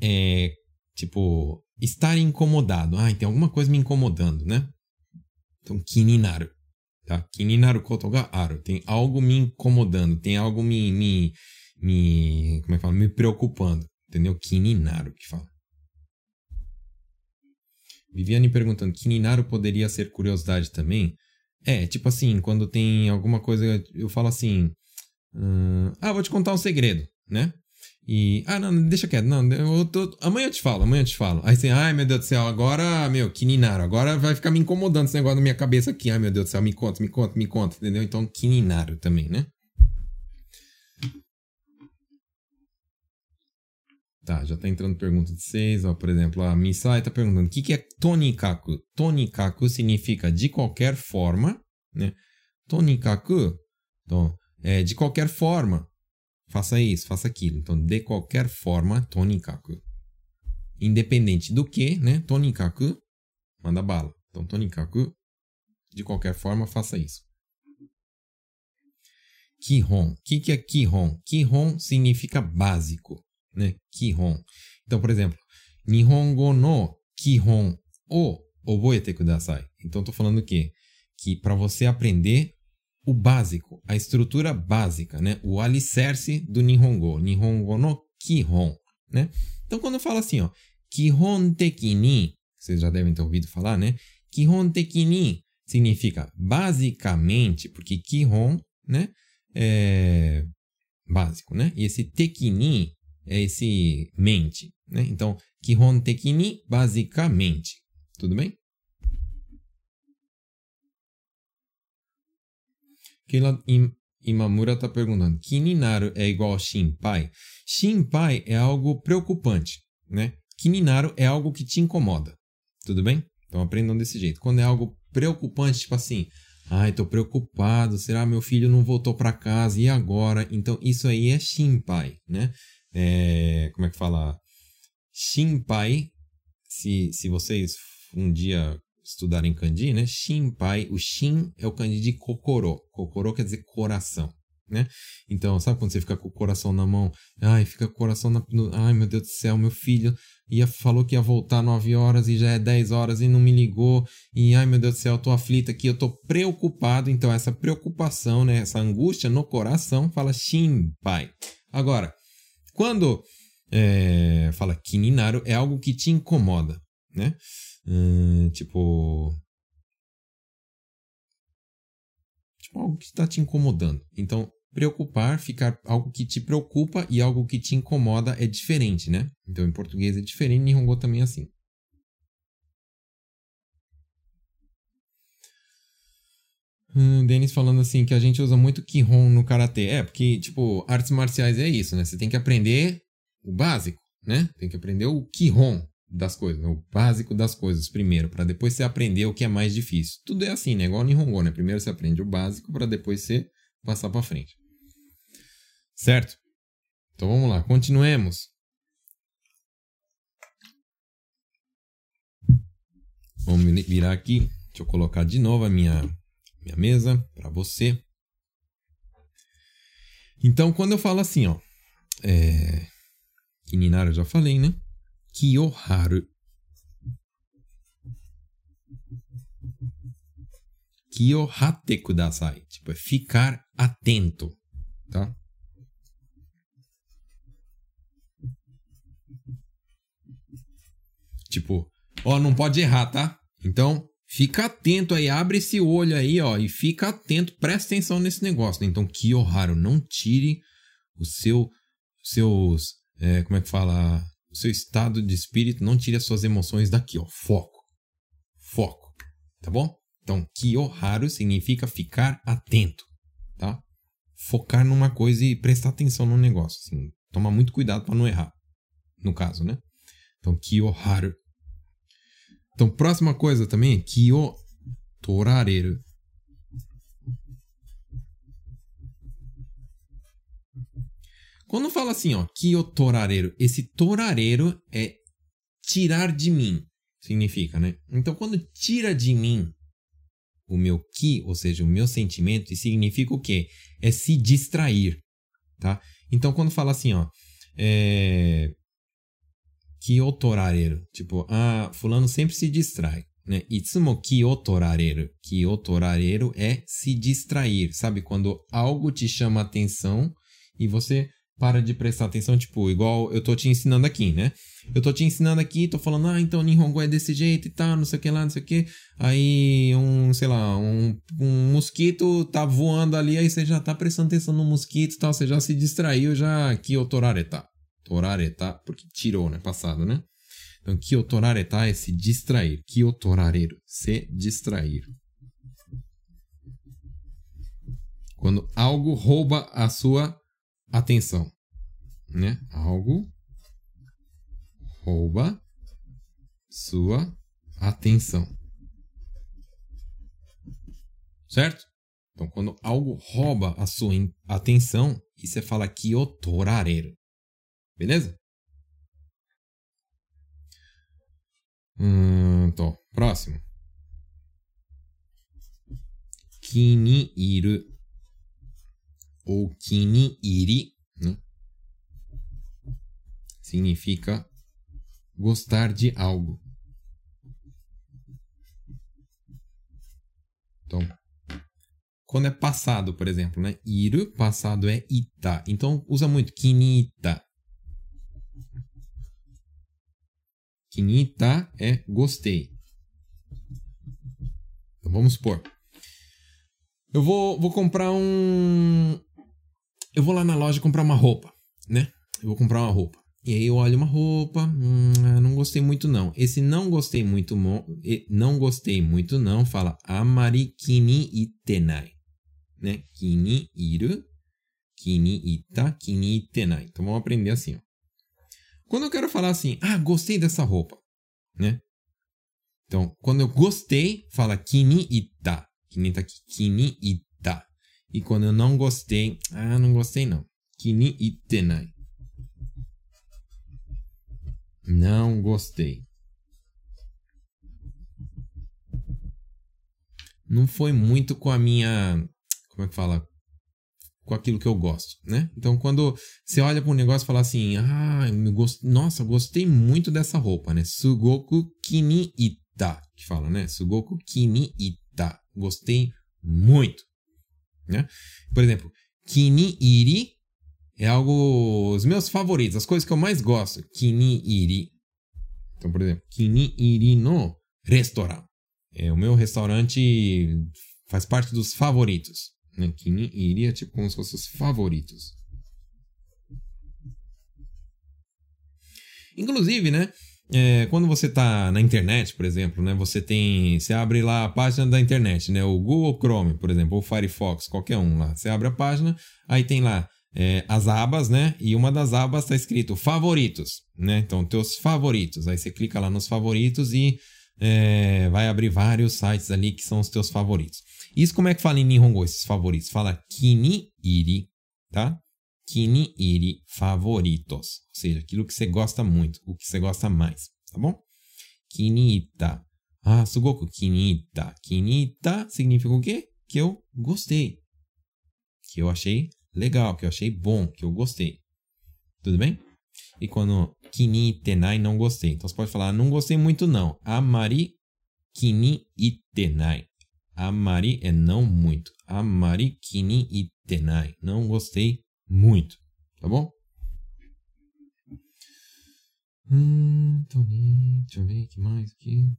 é, tipo, estar incomodado. Ah, tem alguma coisa me incomodando, né? Então, kininaru. Tá? Kininaru koto ga aru. Tem algo me incomodando, tem algo me, me, me, como é que fala? Me preocupando. Entendeu? Kininaru que fala. Viviane perguntando, Kininaru poderia ser curiosidade também? É, tipo assim, quando tem alguma coisa, eu falo assim, ah, vou te contar um segredo, né? E, ah, não, deixa quieto, não, eu tô, amanhã eu te falo, amanhã eu te falo. Aí assim, ai meu Deus do céu, agora, meu, Kininaru, agora vai ficar me incomodando esse negócio na minha cabeça aqui, ai meu Deus do céu, me conta, me conta, me conta, entendeu? Então, Kininaru também, né? Tá, já tá entrando pergunta de vocês. Ó, por exemplo, a Misai tá perguntando o que, que é tonikaku. Tonikaku significa de qualquer forma, né? Tonikaku, então, é de qualquer forma. Faça isso, faça aquilo. Então, de qualquer forma, tonikaku. Independente do que, né? Tonikaku, manda bala. Então, tonikaku, de qualquer forma, faça isso. Kihon. O que, que é Kihon? Kihon significa básico né? Kihon. Então, por exemplo, Nihongo no Kihon o oboete kudasai. Então, estou falando o quê? Que para você aprender o básico, a estrutura básica, né? O alicerce do Nihongo. Nihongo no Kihon, né? Então, quando eu falo assim, ó, Kihon tekini, vocês já devem ter ouvido falar, né? Kihon tekini significa basicamente, porque Kihon, né? É básico, né? E esse tekini é esse mente. Né? Então, kihon teki ni, basicamente. Tudo bem? Keila Imamura está perguntando: Kininaru é igual a Shinpai? Shinpai é algo preocupante, né? Kininaru é algo que te incomoda. Tudo bem? Então aprendam desse jeito. Quando é algo preocupante, tipo assim, ai, tô preocupado, será meu filho não voltou para casa e agora? Então isso aí é Shinpai, né? É, como é que fala? Shinpai, se, se vocês um dia estudarem kanji, né? Shinpai, o shin é o kanji de kokoro. Kokoro quer dizer coração, né? Então, sabe quando você fica com o coração na mão? Ai, fica com o coração na... No, ai, meu Deus do céu, meu filho ia, falou que ia voltar 9 horas e já é 10 horas e não me ligou. E ai, meu Deus do céu, eu tô aflito aqui, eu tô preocupado. Então, essa preocupação, né? Essa angústia no coração fala shinpai. Agora, quando é, fala kininaru, é algo que te incomoda, né? Hum, tipo. Tipo, algo que está te incomodando. Então, preocupar, ficar algo que te preocupa e algo que te incomoda é diferente, né? Então, em português é diferente, em Nihongo também é assim. Hum, Denis falando assim que a gente usa muito Kihon no karatê. É, porque, tipo, artes marciais é isso, né? Você tem que aprender o básico, né? Tem que aprender o Kihon das coisas, o básico das coisas primeiro, para depois você aprender o que é mais difícil. Tudo é assim, né? Igual Nihongo, né? Primeiro você aprende o básico para depois você passar para frente. Certo? Então vamos lá, continuemos. Vamos virar aqui. Deixa eu colocar de novo a minha, minha mesa para você. Então, quando eu falo assim, ó, é, Kininara já falei, né? Kiyoharu. Kiyohate kudasai. Tipo, é ficar atento, tá? Tipo, ó, não pode errar, tá? Então, fica atento aí, abre esse olho aí, ó, e fica atento, presta atenção nesse negócio. Né? Então, Kiyoharu, não tire o seu, seus, é, como é que fala, o seu estado de espírito, não tire as suas emoções daqui, ó. Foco. Foco. Tá bom? Então, kiyoharu significa ficar atento, tá? Focar numa coisa e prestar atenção no negócio, assim. Muito cuidado para não errar, no caso, né? Então, kiyoharu. Então, próxima coisa também kiyo torareru. Quando fala assim, ó, que o torareiro, esse torareiro é tirar de mim, significa, né? Então, quando tira de mim o meu ki, ou seja, o meu sentimento, significa o quê? É se distrair, tá? Então, quando fala assim, ó, é... torareiro, tipo, ah, fulano sempre se distrai, né? Itsumo ki o torareiro. Ki o torareiro é se distrair, sabe? Quando algo te chama atenção e você para de prestar atenção, tipo, igual eu tô te ensinando aqui, né? Eu tô te ensinando aqui, tô falando, ah, então Nihongo é desse jeito e tal, não sei o que lá, não sei o que. Aí um, sei lá, um, um mosquito tá voando ali, aí você já tá prestando atenção no mosquito e tal, você já se distraiu, já Kyotorareta. Torareta, porque tirou, né? Passado, né? Então, Kyotorareta é se distrair. Kyotorareru, se distrair. Quando algo rouba a sua atenção, né? Algo rouba sua atenção. Certo? Então, quando algo rouba a sua atenção, você fala kyotorareru. Beleza? Hum, então, próximo. Kini iru ou kini iri, né? significa gostar de algo. Então, quando é passado, por exemplo, né? Iru, passado é ita. Então, usa muito kinita. Kinita é gostei. Então, vamos supor. Eu vou, vou comprar um, eu vou lá na loja comprar uma roupa, né? Eu vou comprar uma roupa. E aí eu olho uma roupa, hum, não gostei muito não. Esse não gostei muito, não gostei muito não, fala amari kini itenai, né? Kini iru, kini ita, kini itenai. Então vamos aprender assim, ó. Quando eu quero falar assim, ah, gostei dessa roupa, né? Então, quando eu gostei, fala kini ita. Kini tá aqui, kini ita. E quando eu não gostei, ah, não gostei não. Kini itenai. Não gostei. Não foi muito com a minha. Como é que fala? Com aquilo que eu gosto, né? Então, quando você olha para um negócio e fala assim: Ah, gost... nossa, gostei muito dessa roupa, né? Sugoku kini ita. Que fala, né? Sugoku kini ita. Gostei muito. Né? Por exemplo, kini iri é algo. Os meus favoritos, as coisas que eu mais gosto. Kini iri. Então, por exemplo, kini iri no restaurante. É, o meu restaurante faz parte dos favoritos. Né? Kini iri é tipo como se fossem os favoritos. Inclusive, né? É, quando você está na internet, por exemplo, né, você tem, você abre lá a página da internet, né, o Google Chrome, por exemplo, ou Firefox, qualquer um lá. Você abre a página, aí tem lá é, as abas, né? E uma das abas está escrito favoritos, né? Então, teus favoritos. Aí você clica lá nos favoritos e é, vai abrir vários sites ali que são os teus favoritos. Isso como é que fala em Nihongo, esses favoritos? Fala kini iri, tá? Kini iri favoritos. Ou seja, aquilo que você gosta muito, o que você gosta mais, tá bom? Kini ita. Ah, sugoku kini ita. Kini ita significa o quê? Que eu gostei. Que eu achei legal, que eu achei bom, que eu gostei. Tudo bem? E quando kini tenai não gostei. Então você pode falar não gostei muito não. Amari kini itenai. Amari é não muito. Amari kini itenai. Não gostei muito. Tá bom? Hum, deixa eu ver o que mais aqui.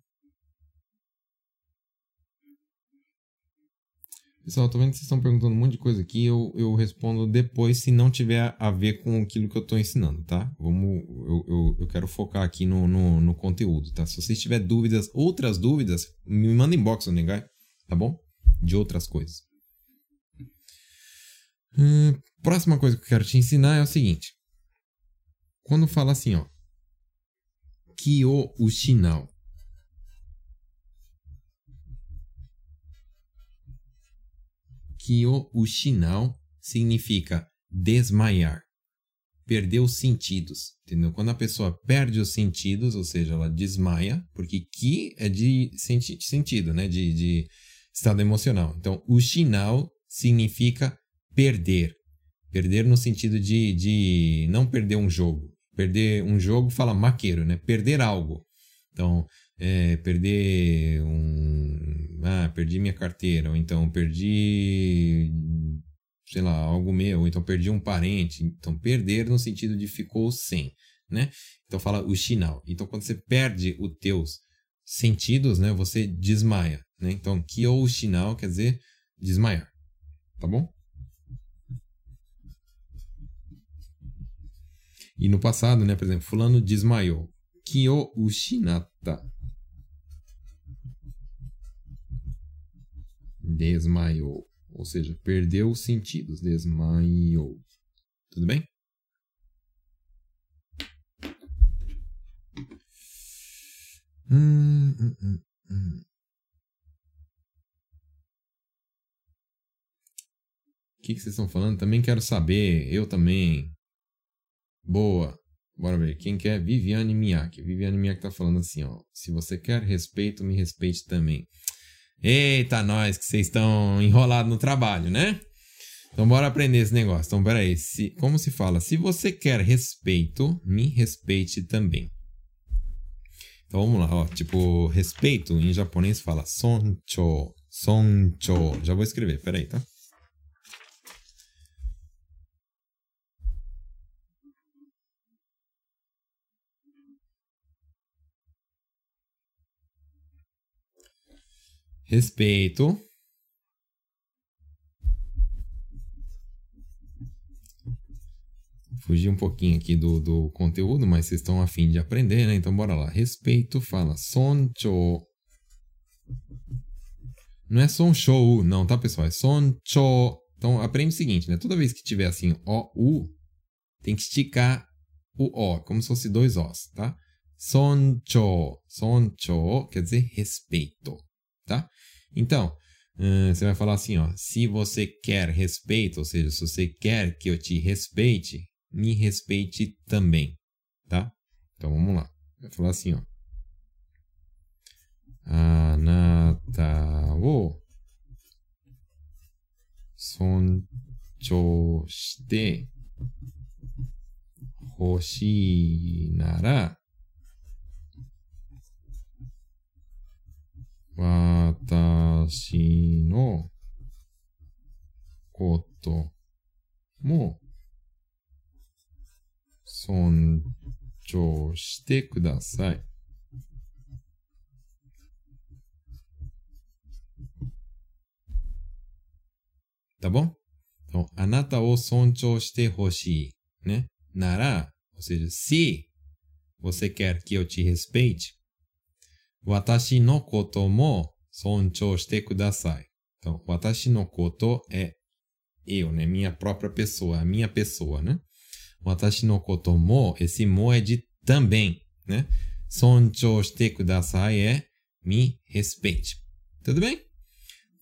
Pessoal, tô vendo que vocês estão perguntando um monte de coisa aqui. Eu, eu respondo depois se não tiver a ver com aquilo que eu estou ensinando, tá? Vamos, eu, eu, eu quero focar aqui no, no, no, conteúdo, tá? Se vocês tiverem dúvidas, outras dúvidas, me manda inbox, Negai, tá bom? De outras coisas. Hum, próxima coisa que eu quero te ensinar é o seguinte. Quando fala assim, ó. Kyo Ushinao. Kyo Ushinao significa desmaiar, perder os sentidos, entendeu? Quando a pessoa perde os sentidos, ou seja, ela desmaia, porque Ki é de senti sentido, né? De, de estado emocional. Então, Ushinao significa perder. Perder no sentido de, de não perder um jogo. Perder um jogo fala maqueiro, né? Perder algo. Então, é, perder um. Ah, perdi minha carteira, ou então perdi. sei lá, algo meu, ou então perdi um parente. Então, perder no sentido de ficou sem, né? Então, fala o chinal. Então, quando você perde os teus sentidos, né, você desmaia, né? Então, chinal quer dizer desmaiar, tá bom? E no passado, né, por exemplo, fulano desmaiou. Kyo ushinata. desmaiou. Ou seja, perdeu os sentidos, desmaiou. Tudo bem? Hum, hum, hum, hum. Que, que vocês estão falando? Também quero saber. Eu também. Boa. Bora ver. Quem quer? Viviane Miyake. Viviane Miyake tá falando assim, ó. Se você quer respeito, me respeite também. Eita, nós que vocês estão enrolados no trabalho, né? Então bora aprender esse negócio. Então, peraí. Se, como se fala? Se você quer respeito, me respeite também. Então vamos lá, ó. Tipo, respeito em japonês fala soncho. Soncho. Já vou escrever, peraí, tá? Respeito. Fugir um pouquinho aqui do, do conteúdo, mas vocês estão afim de aprender, né? Então bora lá. Respeito fala soncho. Não é sonchou, não, tá, pessoal? É soncho. Então aprende o seguinte, né? Toda vez que tiver assim O, U, tem que esticar o O, como se fosse dois Os, tá? Soncho. Soncho quer dizer respeito, tá? Então, uh, você vai falar assim, ó. Se você quer respeito, ou seja, se você quer que eu te respeite, me respeite também, tá? Então vamos lá. Vai falar assim, ó. Anata wo sonchou shite nara 私のことも尊重してください。Tá bom? あなたを尊重してほしい。ね。なら、ou seja, se você quer que eu te respeite, Watashi no koto mo sonchou kudasai. Então, watashi no koto é eu, né? Minha própria pessoa, a minha pessoa, né? Watashi no koto mo, esse mo é de também, né? Sonchou kudasai é me respeite. Tudo bem?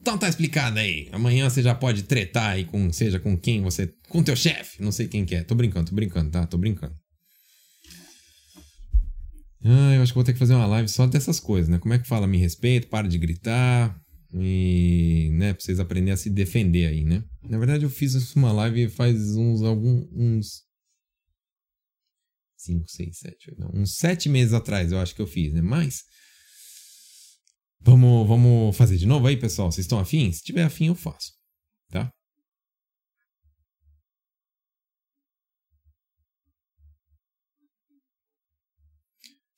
Então tá explicado aí. Amanhã você já pode tretar aí com, seja com quem você, com teu chefe, não sei quem que é. Tô brincando, tô brincando, tá? Tô brincando. Ah, eu acho que vou ter que fazer uma live só dessas coisas, né? Como é que fala me respeito, para de gritar e, né, pra vocês aprenderem a se defender aí, né? Na verdade, eu fiz uma live faz uns alguns uns 5, 6, 7, 8, não, uns 7 meses atrás, eu acho que eu fiz, né? Mas vamos, vamos fazer de novo aí, pessoal. Vocês estão afim? Se tiver afim, eu faço, tá?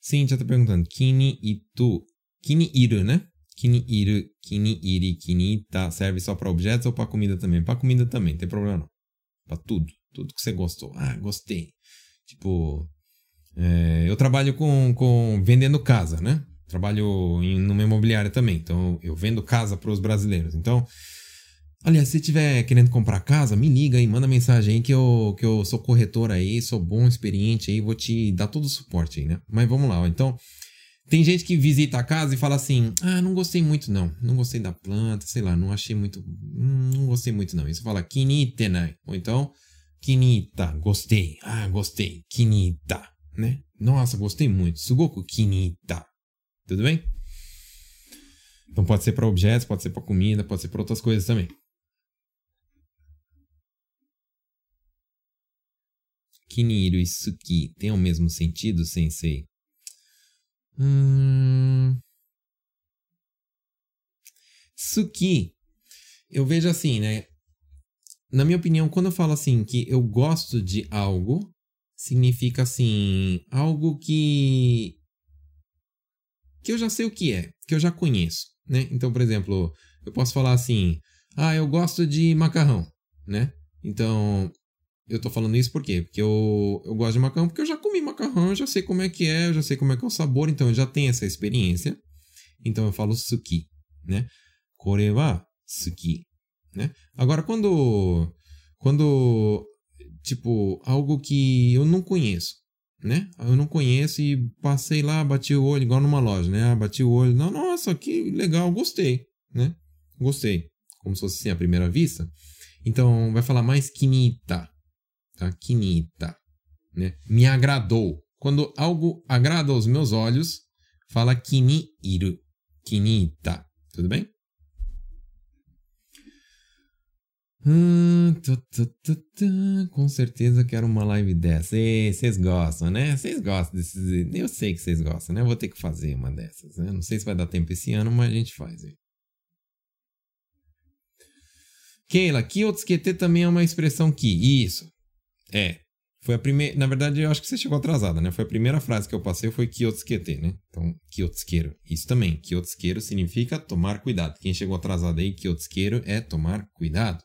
Cíntia tá perguntando. Kini itu. Kini iru, né? Kini iru, kini iri, kini tá. Serve só para objetos ou para comida também? Para comida também, não tem problema não. Para tudo. Tudo que você gostou. Ah, gostei. Tipo, é, eu trabalho com, com vendendo casa, né? Trabalho em, numa imobiliária também. Então, eu vendo casa para os brasileiros. Então, Aliás, se tiver querendo comprar casa, me liga aí, manda mensagem aí que eu, que eu sou corretor aí, sou bom, experiente aí, vou te dar todo o suporte aí, né? Mas vamos lá, ó. então. Tem gente que visita a casa e fala assim: Ah, não gostei muito não. Não gostei da planta, sei lá, não achei muito. Não gostei muito não. Isso fala kinitenai. Ou então, kinita, gostei. Ah, gostei. Kinita, né? Nossa, gostei muito. Sugoku kinita. Tudo bem? Então pode ser para objetos, pode ser para comida, pode ser para outras coisas também. Kiniru e Suki têm o mesmo sentido, sensei? Hum... Suki, eu vejo assim, né? Na minha opinião, quando eu falo assim que eu gosto de algo, significa assim, algo que que eu já sei o que é, que eu já conheço, né? Então, por exemplo, eu posso falar assim: "Ah, eu gosto de macarrão", né? Então, eu tô falando isso por quê? Porque eu, eu gosto de macarrão, porque eu já comi macarrão, eu já sei como é que é, eu já sei como é que é o sabor, então eu já tenho essa experiência. Então eu falo suki, né? Kore wa suki, né? Agora, quando... Quando... Tipo, algo que eu não conheço, né? Eu não conheço e passei lá, bati o olho, igual numa loja, né? Ah, bati o olho, não, nossa, que legal, gostei, né? Gostei. Como se fosse assim, à primeira vista. Então, vai falar mais kinita, tá? Kinita, né? Me agradou. Quando algo agrada aos meus olhos, fala kini iru, kinita, tudo bem? Hum, tu, tu, tu, com certeza quero uma live dessa. Vocês gostam, né? Vocês gostam desses. Eu sei que vocês gostam, né? Vou ter que fazer uma dessas. Né? Não sei se vai dar tempo esse ano, mas a gente faz. Hein? Keila, Kyotsukete também é uma expressão que. Isso. É. Foi a primeira. Na verdade, eu acho que você chegou atrasada, né? Foi a primeira frase que eu passei foi Kyotsukete, né? Então, Kyotsukeiro. Isso também. Kyotsukeiro significa tomar cuidado. Quem chegou atrasado aí, Kyotsukeiro é tomar cuidado.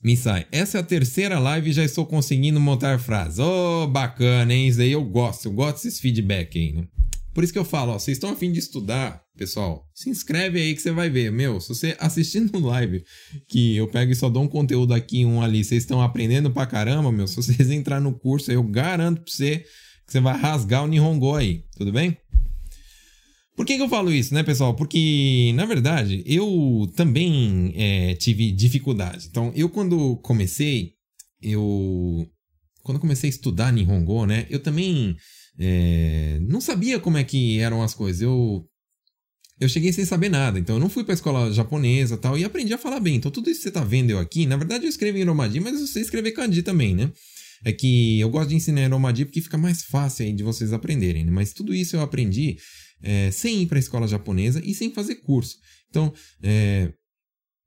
Misai, essa é a terceira live e já estou conseguindo montar frases. Oh, bacana, hein? Isso aí eu gosto, eu gosto desses feedback aí, né? Por isso que eu falo, ó, vocês estão afim de estudar, pessoal, se inscreve aí que você vai ver. Meu, se você assistindo live, que eu pego e só dou um conteúdo aqui um ali, vocês estão aprendendo pra caramba, meu, se vocês entrar no curso, eu garanto pra você que você vai rasgar o Nihongo aí, tudo bem? Por que, que, eu falo isso, né, pessoal? Porque, na verdade, eu também é, tive dificuldade. Então, eu quando comecei, eu... Quando comecei a estudar Nihongo, né, eu também é, não sabia como é que eram as coisas. Eu eu cheguei sem saber nada, então eu não fui para a escola japonesa tal e aprendi a falar bem. Então tudo isso que você tá vendo eu aqui, na verdade eu escrevo em Romadi, mas eu sei escrever kanji também, né? É que eu gosto de ensinar em Romadi porque fica mais fácil aí de vocês aprenderem, né? Mas tudo isso eu aprendi é, sem ir para a escola japonesa e sem fazer curso. Então, é,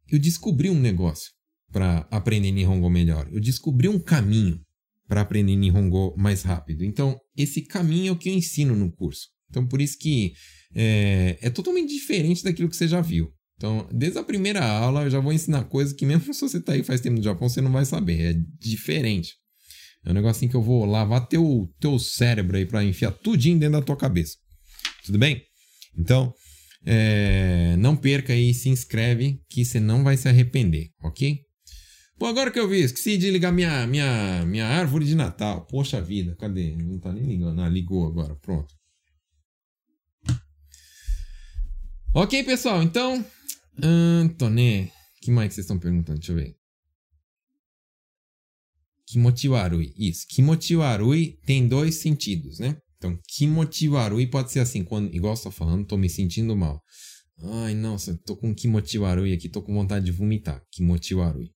eu descobri um negócio para aprender Nihongo melhor. Eu descobri um caminho para aprender Nihongo mais rápido. Então, esse caminho é o que eu ensino no curso. Então, por isso que é, é totalmente diferente daquilo que você já viu. Então, desde a primeira aula, eu já vou ensinar coisas que mesmo se você está aí faz tempo no Japão, você não vai saber. É diferente. É um negocinho que eu vou lavar teu, teu cérebro aí para enfiar tudinho dentro da tua cabeça. Tudo bem? Então, é, não perca aí, se inscreve que você não vai se arrepender, ok? Pô, agora que eu vi, esqueci de ligar minha, minha, minha árvore de Natal. Poxa vida, cadê? Não tá nem ligando. Ah, ligou agora, pronto. Ok, pessoal, então. Antone. que mais vocês estão perguntando? Deixa eu ver. Kimochi warui. Isso. Kimochi warui tem dois sentidos, né? Então, kimochi warui pode ser assim, quando, igual você tá falando, tô me sentindo mal. Ai, nossa, tô com kimochi warui aqui, tô com vontade de vomitar. Kimochi warui.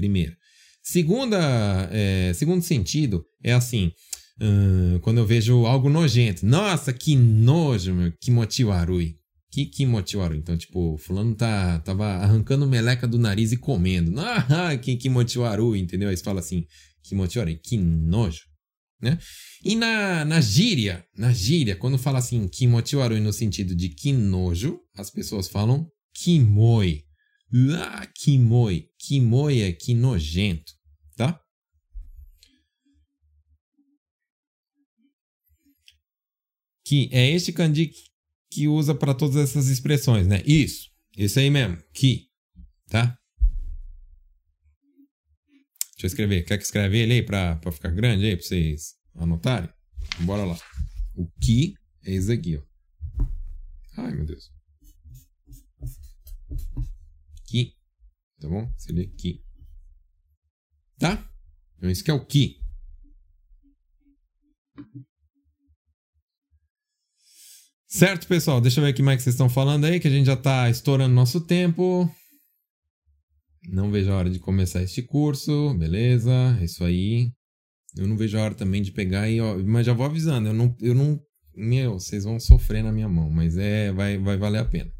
Primeiro. Segunda, é, segundo sentido é assim, uh, quando eu vejo algo nojento. Nossa, que nojo, meu. Kimochi warui. Que kimochi warui. Então, tipo, fulano tá, tava arrancando meleca do nariz e comendo. Ah, que kimochi warui, entendeu? Aí você fala assim, kimochi warui, que nojo. Né? E na, na gíria, na gíria, quando fala assim, kimochi warui no sentido de que nojo, as pessoas falam kimoi. Ah, kimoi. Kimoi é que nojento, tá? Que é este kanji que usa para todas essas expressões, né? Isso. Isso aí mesmo. Que. Tá? Deixa eu escrever. Quer que escreva ele aí para ficar grande aí, para vocês anotarem? Bora lá. O que é isso aqui, ó. Ai, meu Deus. Que. Tá bom? Lê que. Tá? Então, isso que é o que. Certo, pessoal? Deixa eu ver o que mais que vocês estão falando aí, que a gente já está estourando nosso tempo. Não vejo a hora de começar este curso, beleza? É isso aí. Eu não vejo a hora também de pegar e, ó, mas já vou avisando, eu não, eu não, meu, vocês vão sofrer na minha mão, mas é, vai, vai valer a pena.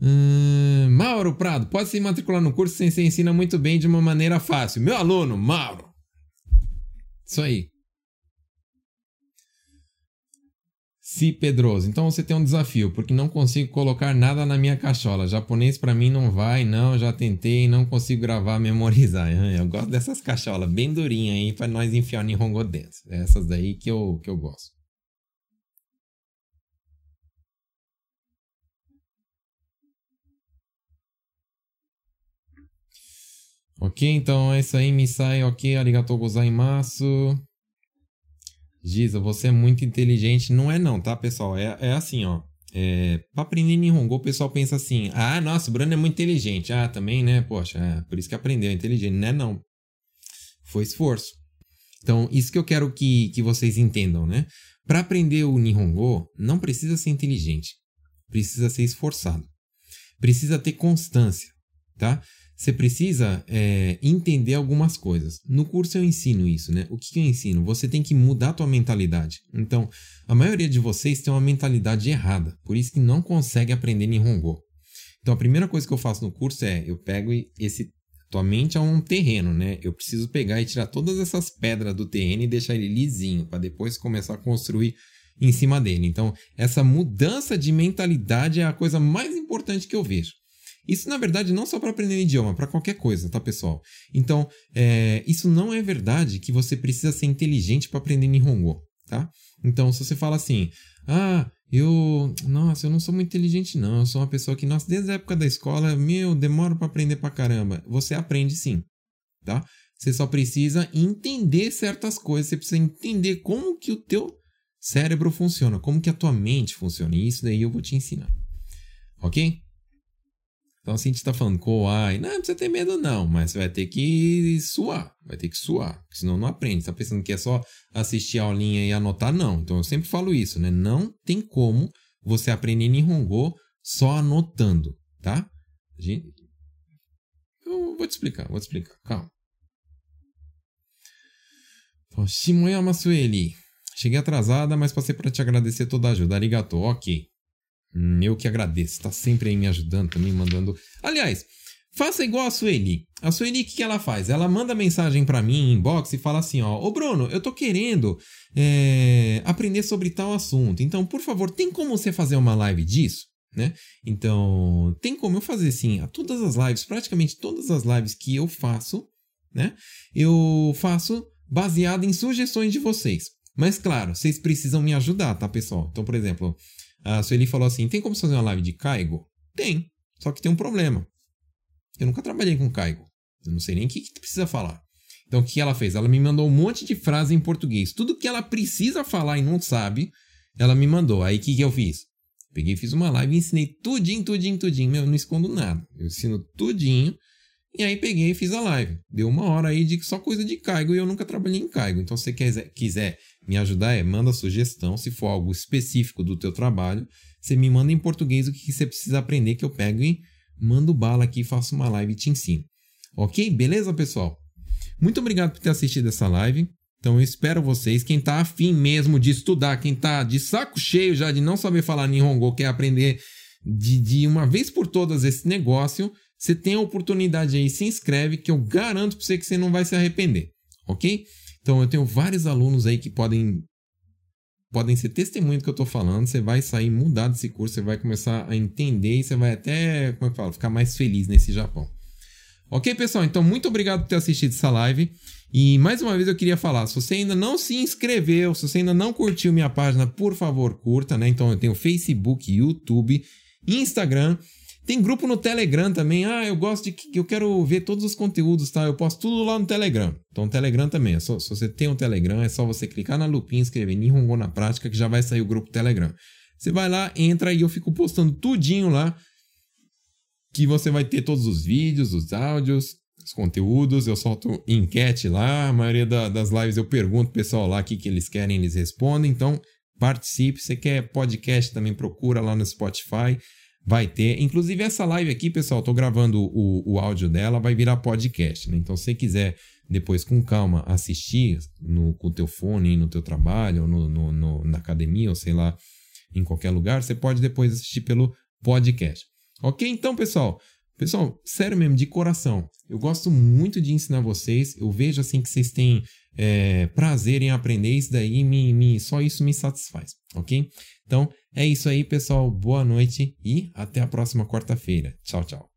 Hum, Mauro Prado, pode se matricular no curso se ensina muito bem de uma maneira fácil. Meu aluno, Mauro. Isso aí. Si Pedroso. Então você tem um desafio, porque não consigo colocar nada na minha cachola. Japonês para mim não vai, não, já tentei, não consigo gravar, memorizar. Eu gosto dessas cacholas bem durinhas aí para nós enfiar em Nihongo dentro. Essas daí que eu, que eu gosto. Ok, então é isso aí, Misai, ok, arigatou gozaimasu. Giza, você é muito inteligente. Não é não, tá, pessoal? É, é assim, ó. É, pra aprender Nihongo, o pessoal pensa assim: ah, nossa, o Bruno é muito inteligente. Ah, também, né? Poxa, é, por isso que aprendeu, é inteligente. Não é não. Foi esforço. Então, isso que eu quero que, que vocês entendam, né? Para aprender o Nihongo, não precisa ser inteligente. Precisa ser esforçado. Precisa ter constância, tá? Você precisa é, entender algumas coisas. No curso eu ensino isso, né? O que, eu ensino? Você tem que mudar a tua mentalidade. Então, a maioria de vocês tem uma mentalidade errada, por isso que não consegue aprender Nihongo. Então, a primeira coisa que eu faço no curso é, eu pego esse... Tua mente é um terreno, né? Eu preciso pegar e tirar todas essas pedras do terreno e deixar ele lisinho, para depois começar a construir em cima dele. Então, essa mudança de mentalidade é a coisa mais importante que eu vejo. Isso, na verdade, não só para aprender idioma, para qualquer coisa, tá, pessoal? Então, é, isso não é verdade que você precisa ser inteligente para aprender Nihongo, tá? Então, se você fala assim, ah, eu, nossa, eu não sou muito inteligente não, eu sou uma pessoa que, nossa, desde a época da escola, meu, demoro para aprender pra caramba. Você aprende sim, tá? Você só precisa entender certas coisas, você precisa entender como que o teu cérebro funciona, como que a tua mente funciona. E isso daí eu vou te ensinar. Ok? Então assim a gente está falando Kowai, não, não precisa ter medo não, mas vai ter que suar, vai ter que suar, senão não aprende. Você tá pensando que é só assistir a aulinha e anotar? Não. Então eu sempre falo isso, né? Não tem como você aprender Nihongo só anotando, tá? Eu vou te explicar, vou te explicar, calma. Shimoyama Sueli. Cheguei atrasada, mas passei para te agradecer toda a ajuda. Arigato, ok. Eu que agradeço, tá sempre aí me ajudando também, mandando. Aliás, faça igual a Sueli. A Sueli, o que, que ela faz? Ela manda mensagem para mim, inbox, e fala assim: ó, ô Bruno, eu tô querendo é, aprender sobre tal assunto. Então, por favor, tem como você fazer uma live disso? Né? Então, tem como eu fazer sim. A todas as lives, praticamente todas as lives que eu faço, né? Eu faço baseado em sugestões de vocês. Mas, claro, vocês precisam me ajudar, tá, pessoal? Então, por exemplo, a Sueli falou assim: tem como fazer uma live de Caigo? Tem. Só que tem um problema. Eu nunca trabalhei com Caigo. Eu não sei nem o que, que precisa falar. Então, o que ela fez? Ela me mandou um monte de frase em português. Tudo que ela precisa falar e não sabe, ela me mandou. Aí, o que, que eu fiz? Peguei, fiz uma live e ensinei tudinho, tudinho, tudinho. Meu, eu não escondo nada. Eu ensino tudinho. E aí peguei e fiz a live. Deu uma hora aí de só coisa de caigo e eu nunca trabalhei em caigo. Então, se você quiser, quiser me ajudar, é manda sugestão. Se for algo específico do teu trabalho, você me manda em português o que você precisa aprender que eu pego e mando bala aqui, faço uma live e te ensino. Ok? Beleza, pessoal? Muito obrigado por ter assistido essa live. Então eu espero vocês, quem tá afim mesmo de estudar, quem tá de saco cheio já de não saber falar Nihongo, quer aprender de, de uma vez por todas esse negócio, você tem a oportunidade aí, se inscreve que eu garanto para você que você não vai se arrepender, ok? Então eu tenho vários alunos aí que podem podem ser testemunho do que eu estou falando. Você vai sair mudado desse curso, você vai começar a entender e você vai até, como é que fala, ficar mais feliz nesse Japão. Ok, pessoal? Então, muito obrigado por ter assistido essa live. E mais uma vez eu queria falar: se você ainda não se inscreveu, se você ainda não curtiu minha página, por favor, curta, né? Então eu tenho Facebook, YouTube, Instagram. Tem grupo no Telegram também. Ah, eu gosto de. Eu quero ver todos os conteúdos, tá? Eu posto tudo lá no Telegram. Então, o Telegram também. É só, se você tem um Telegram, é só você clicar na lupinha, escrever Nihongo na prática, que já vai sair o grupo Telegram. Você vai lá, entra e eu fico postando tudinho lá. Que você vai ter todos os vídeos, os áudios, os conteúdos. Eu solto enquete lá. A maioria da, das lives eu pergunto pro pessoal lá o que, que eles querem, eles respondem. Então, participe. Você quer podcast, também procura lá no Spotify vai ter. Inclusive, essa live aqui, pessoal, tô gravando o, o áudio dela, vai virar podcast, né? Então, se você quiser depois, com calma, assistir no, com o teu fone, no teu trabalho, ou no, no, no, na academia, ou sei lá, em qualquer lugar, você pode depois assistir pelo podcast. Ok? Então, pessoal, pessoal, sério mesmo, de coração, eu gosto muito de ensinar vocês. Eu vejo assim que vocês têm é, prazer em aprender, isso daí me, me, só isso me satisfaz, ok? Então é isso aí, pessoal. Boa noite e até a próxima quarta-feira. Tchau, tchau.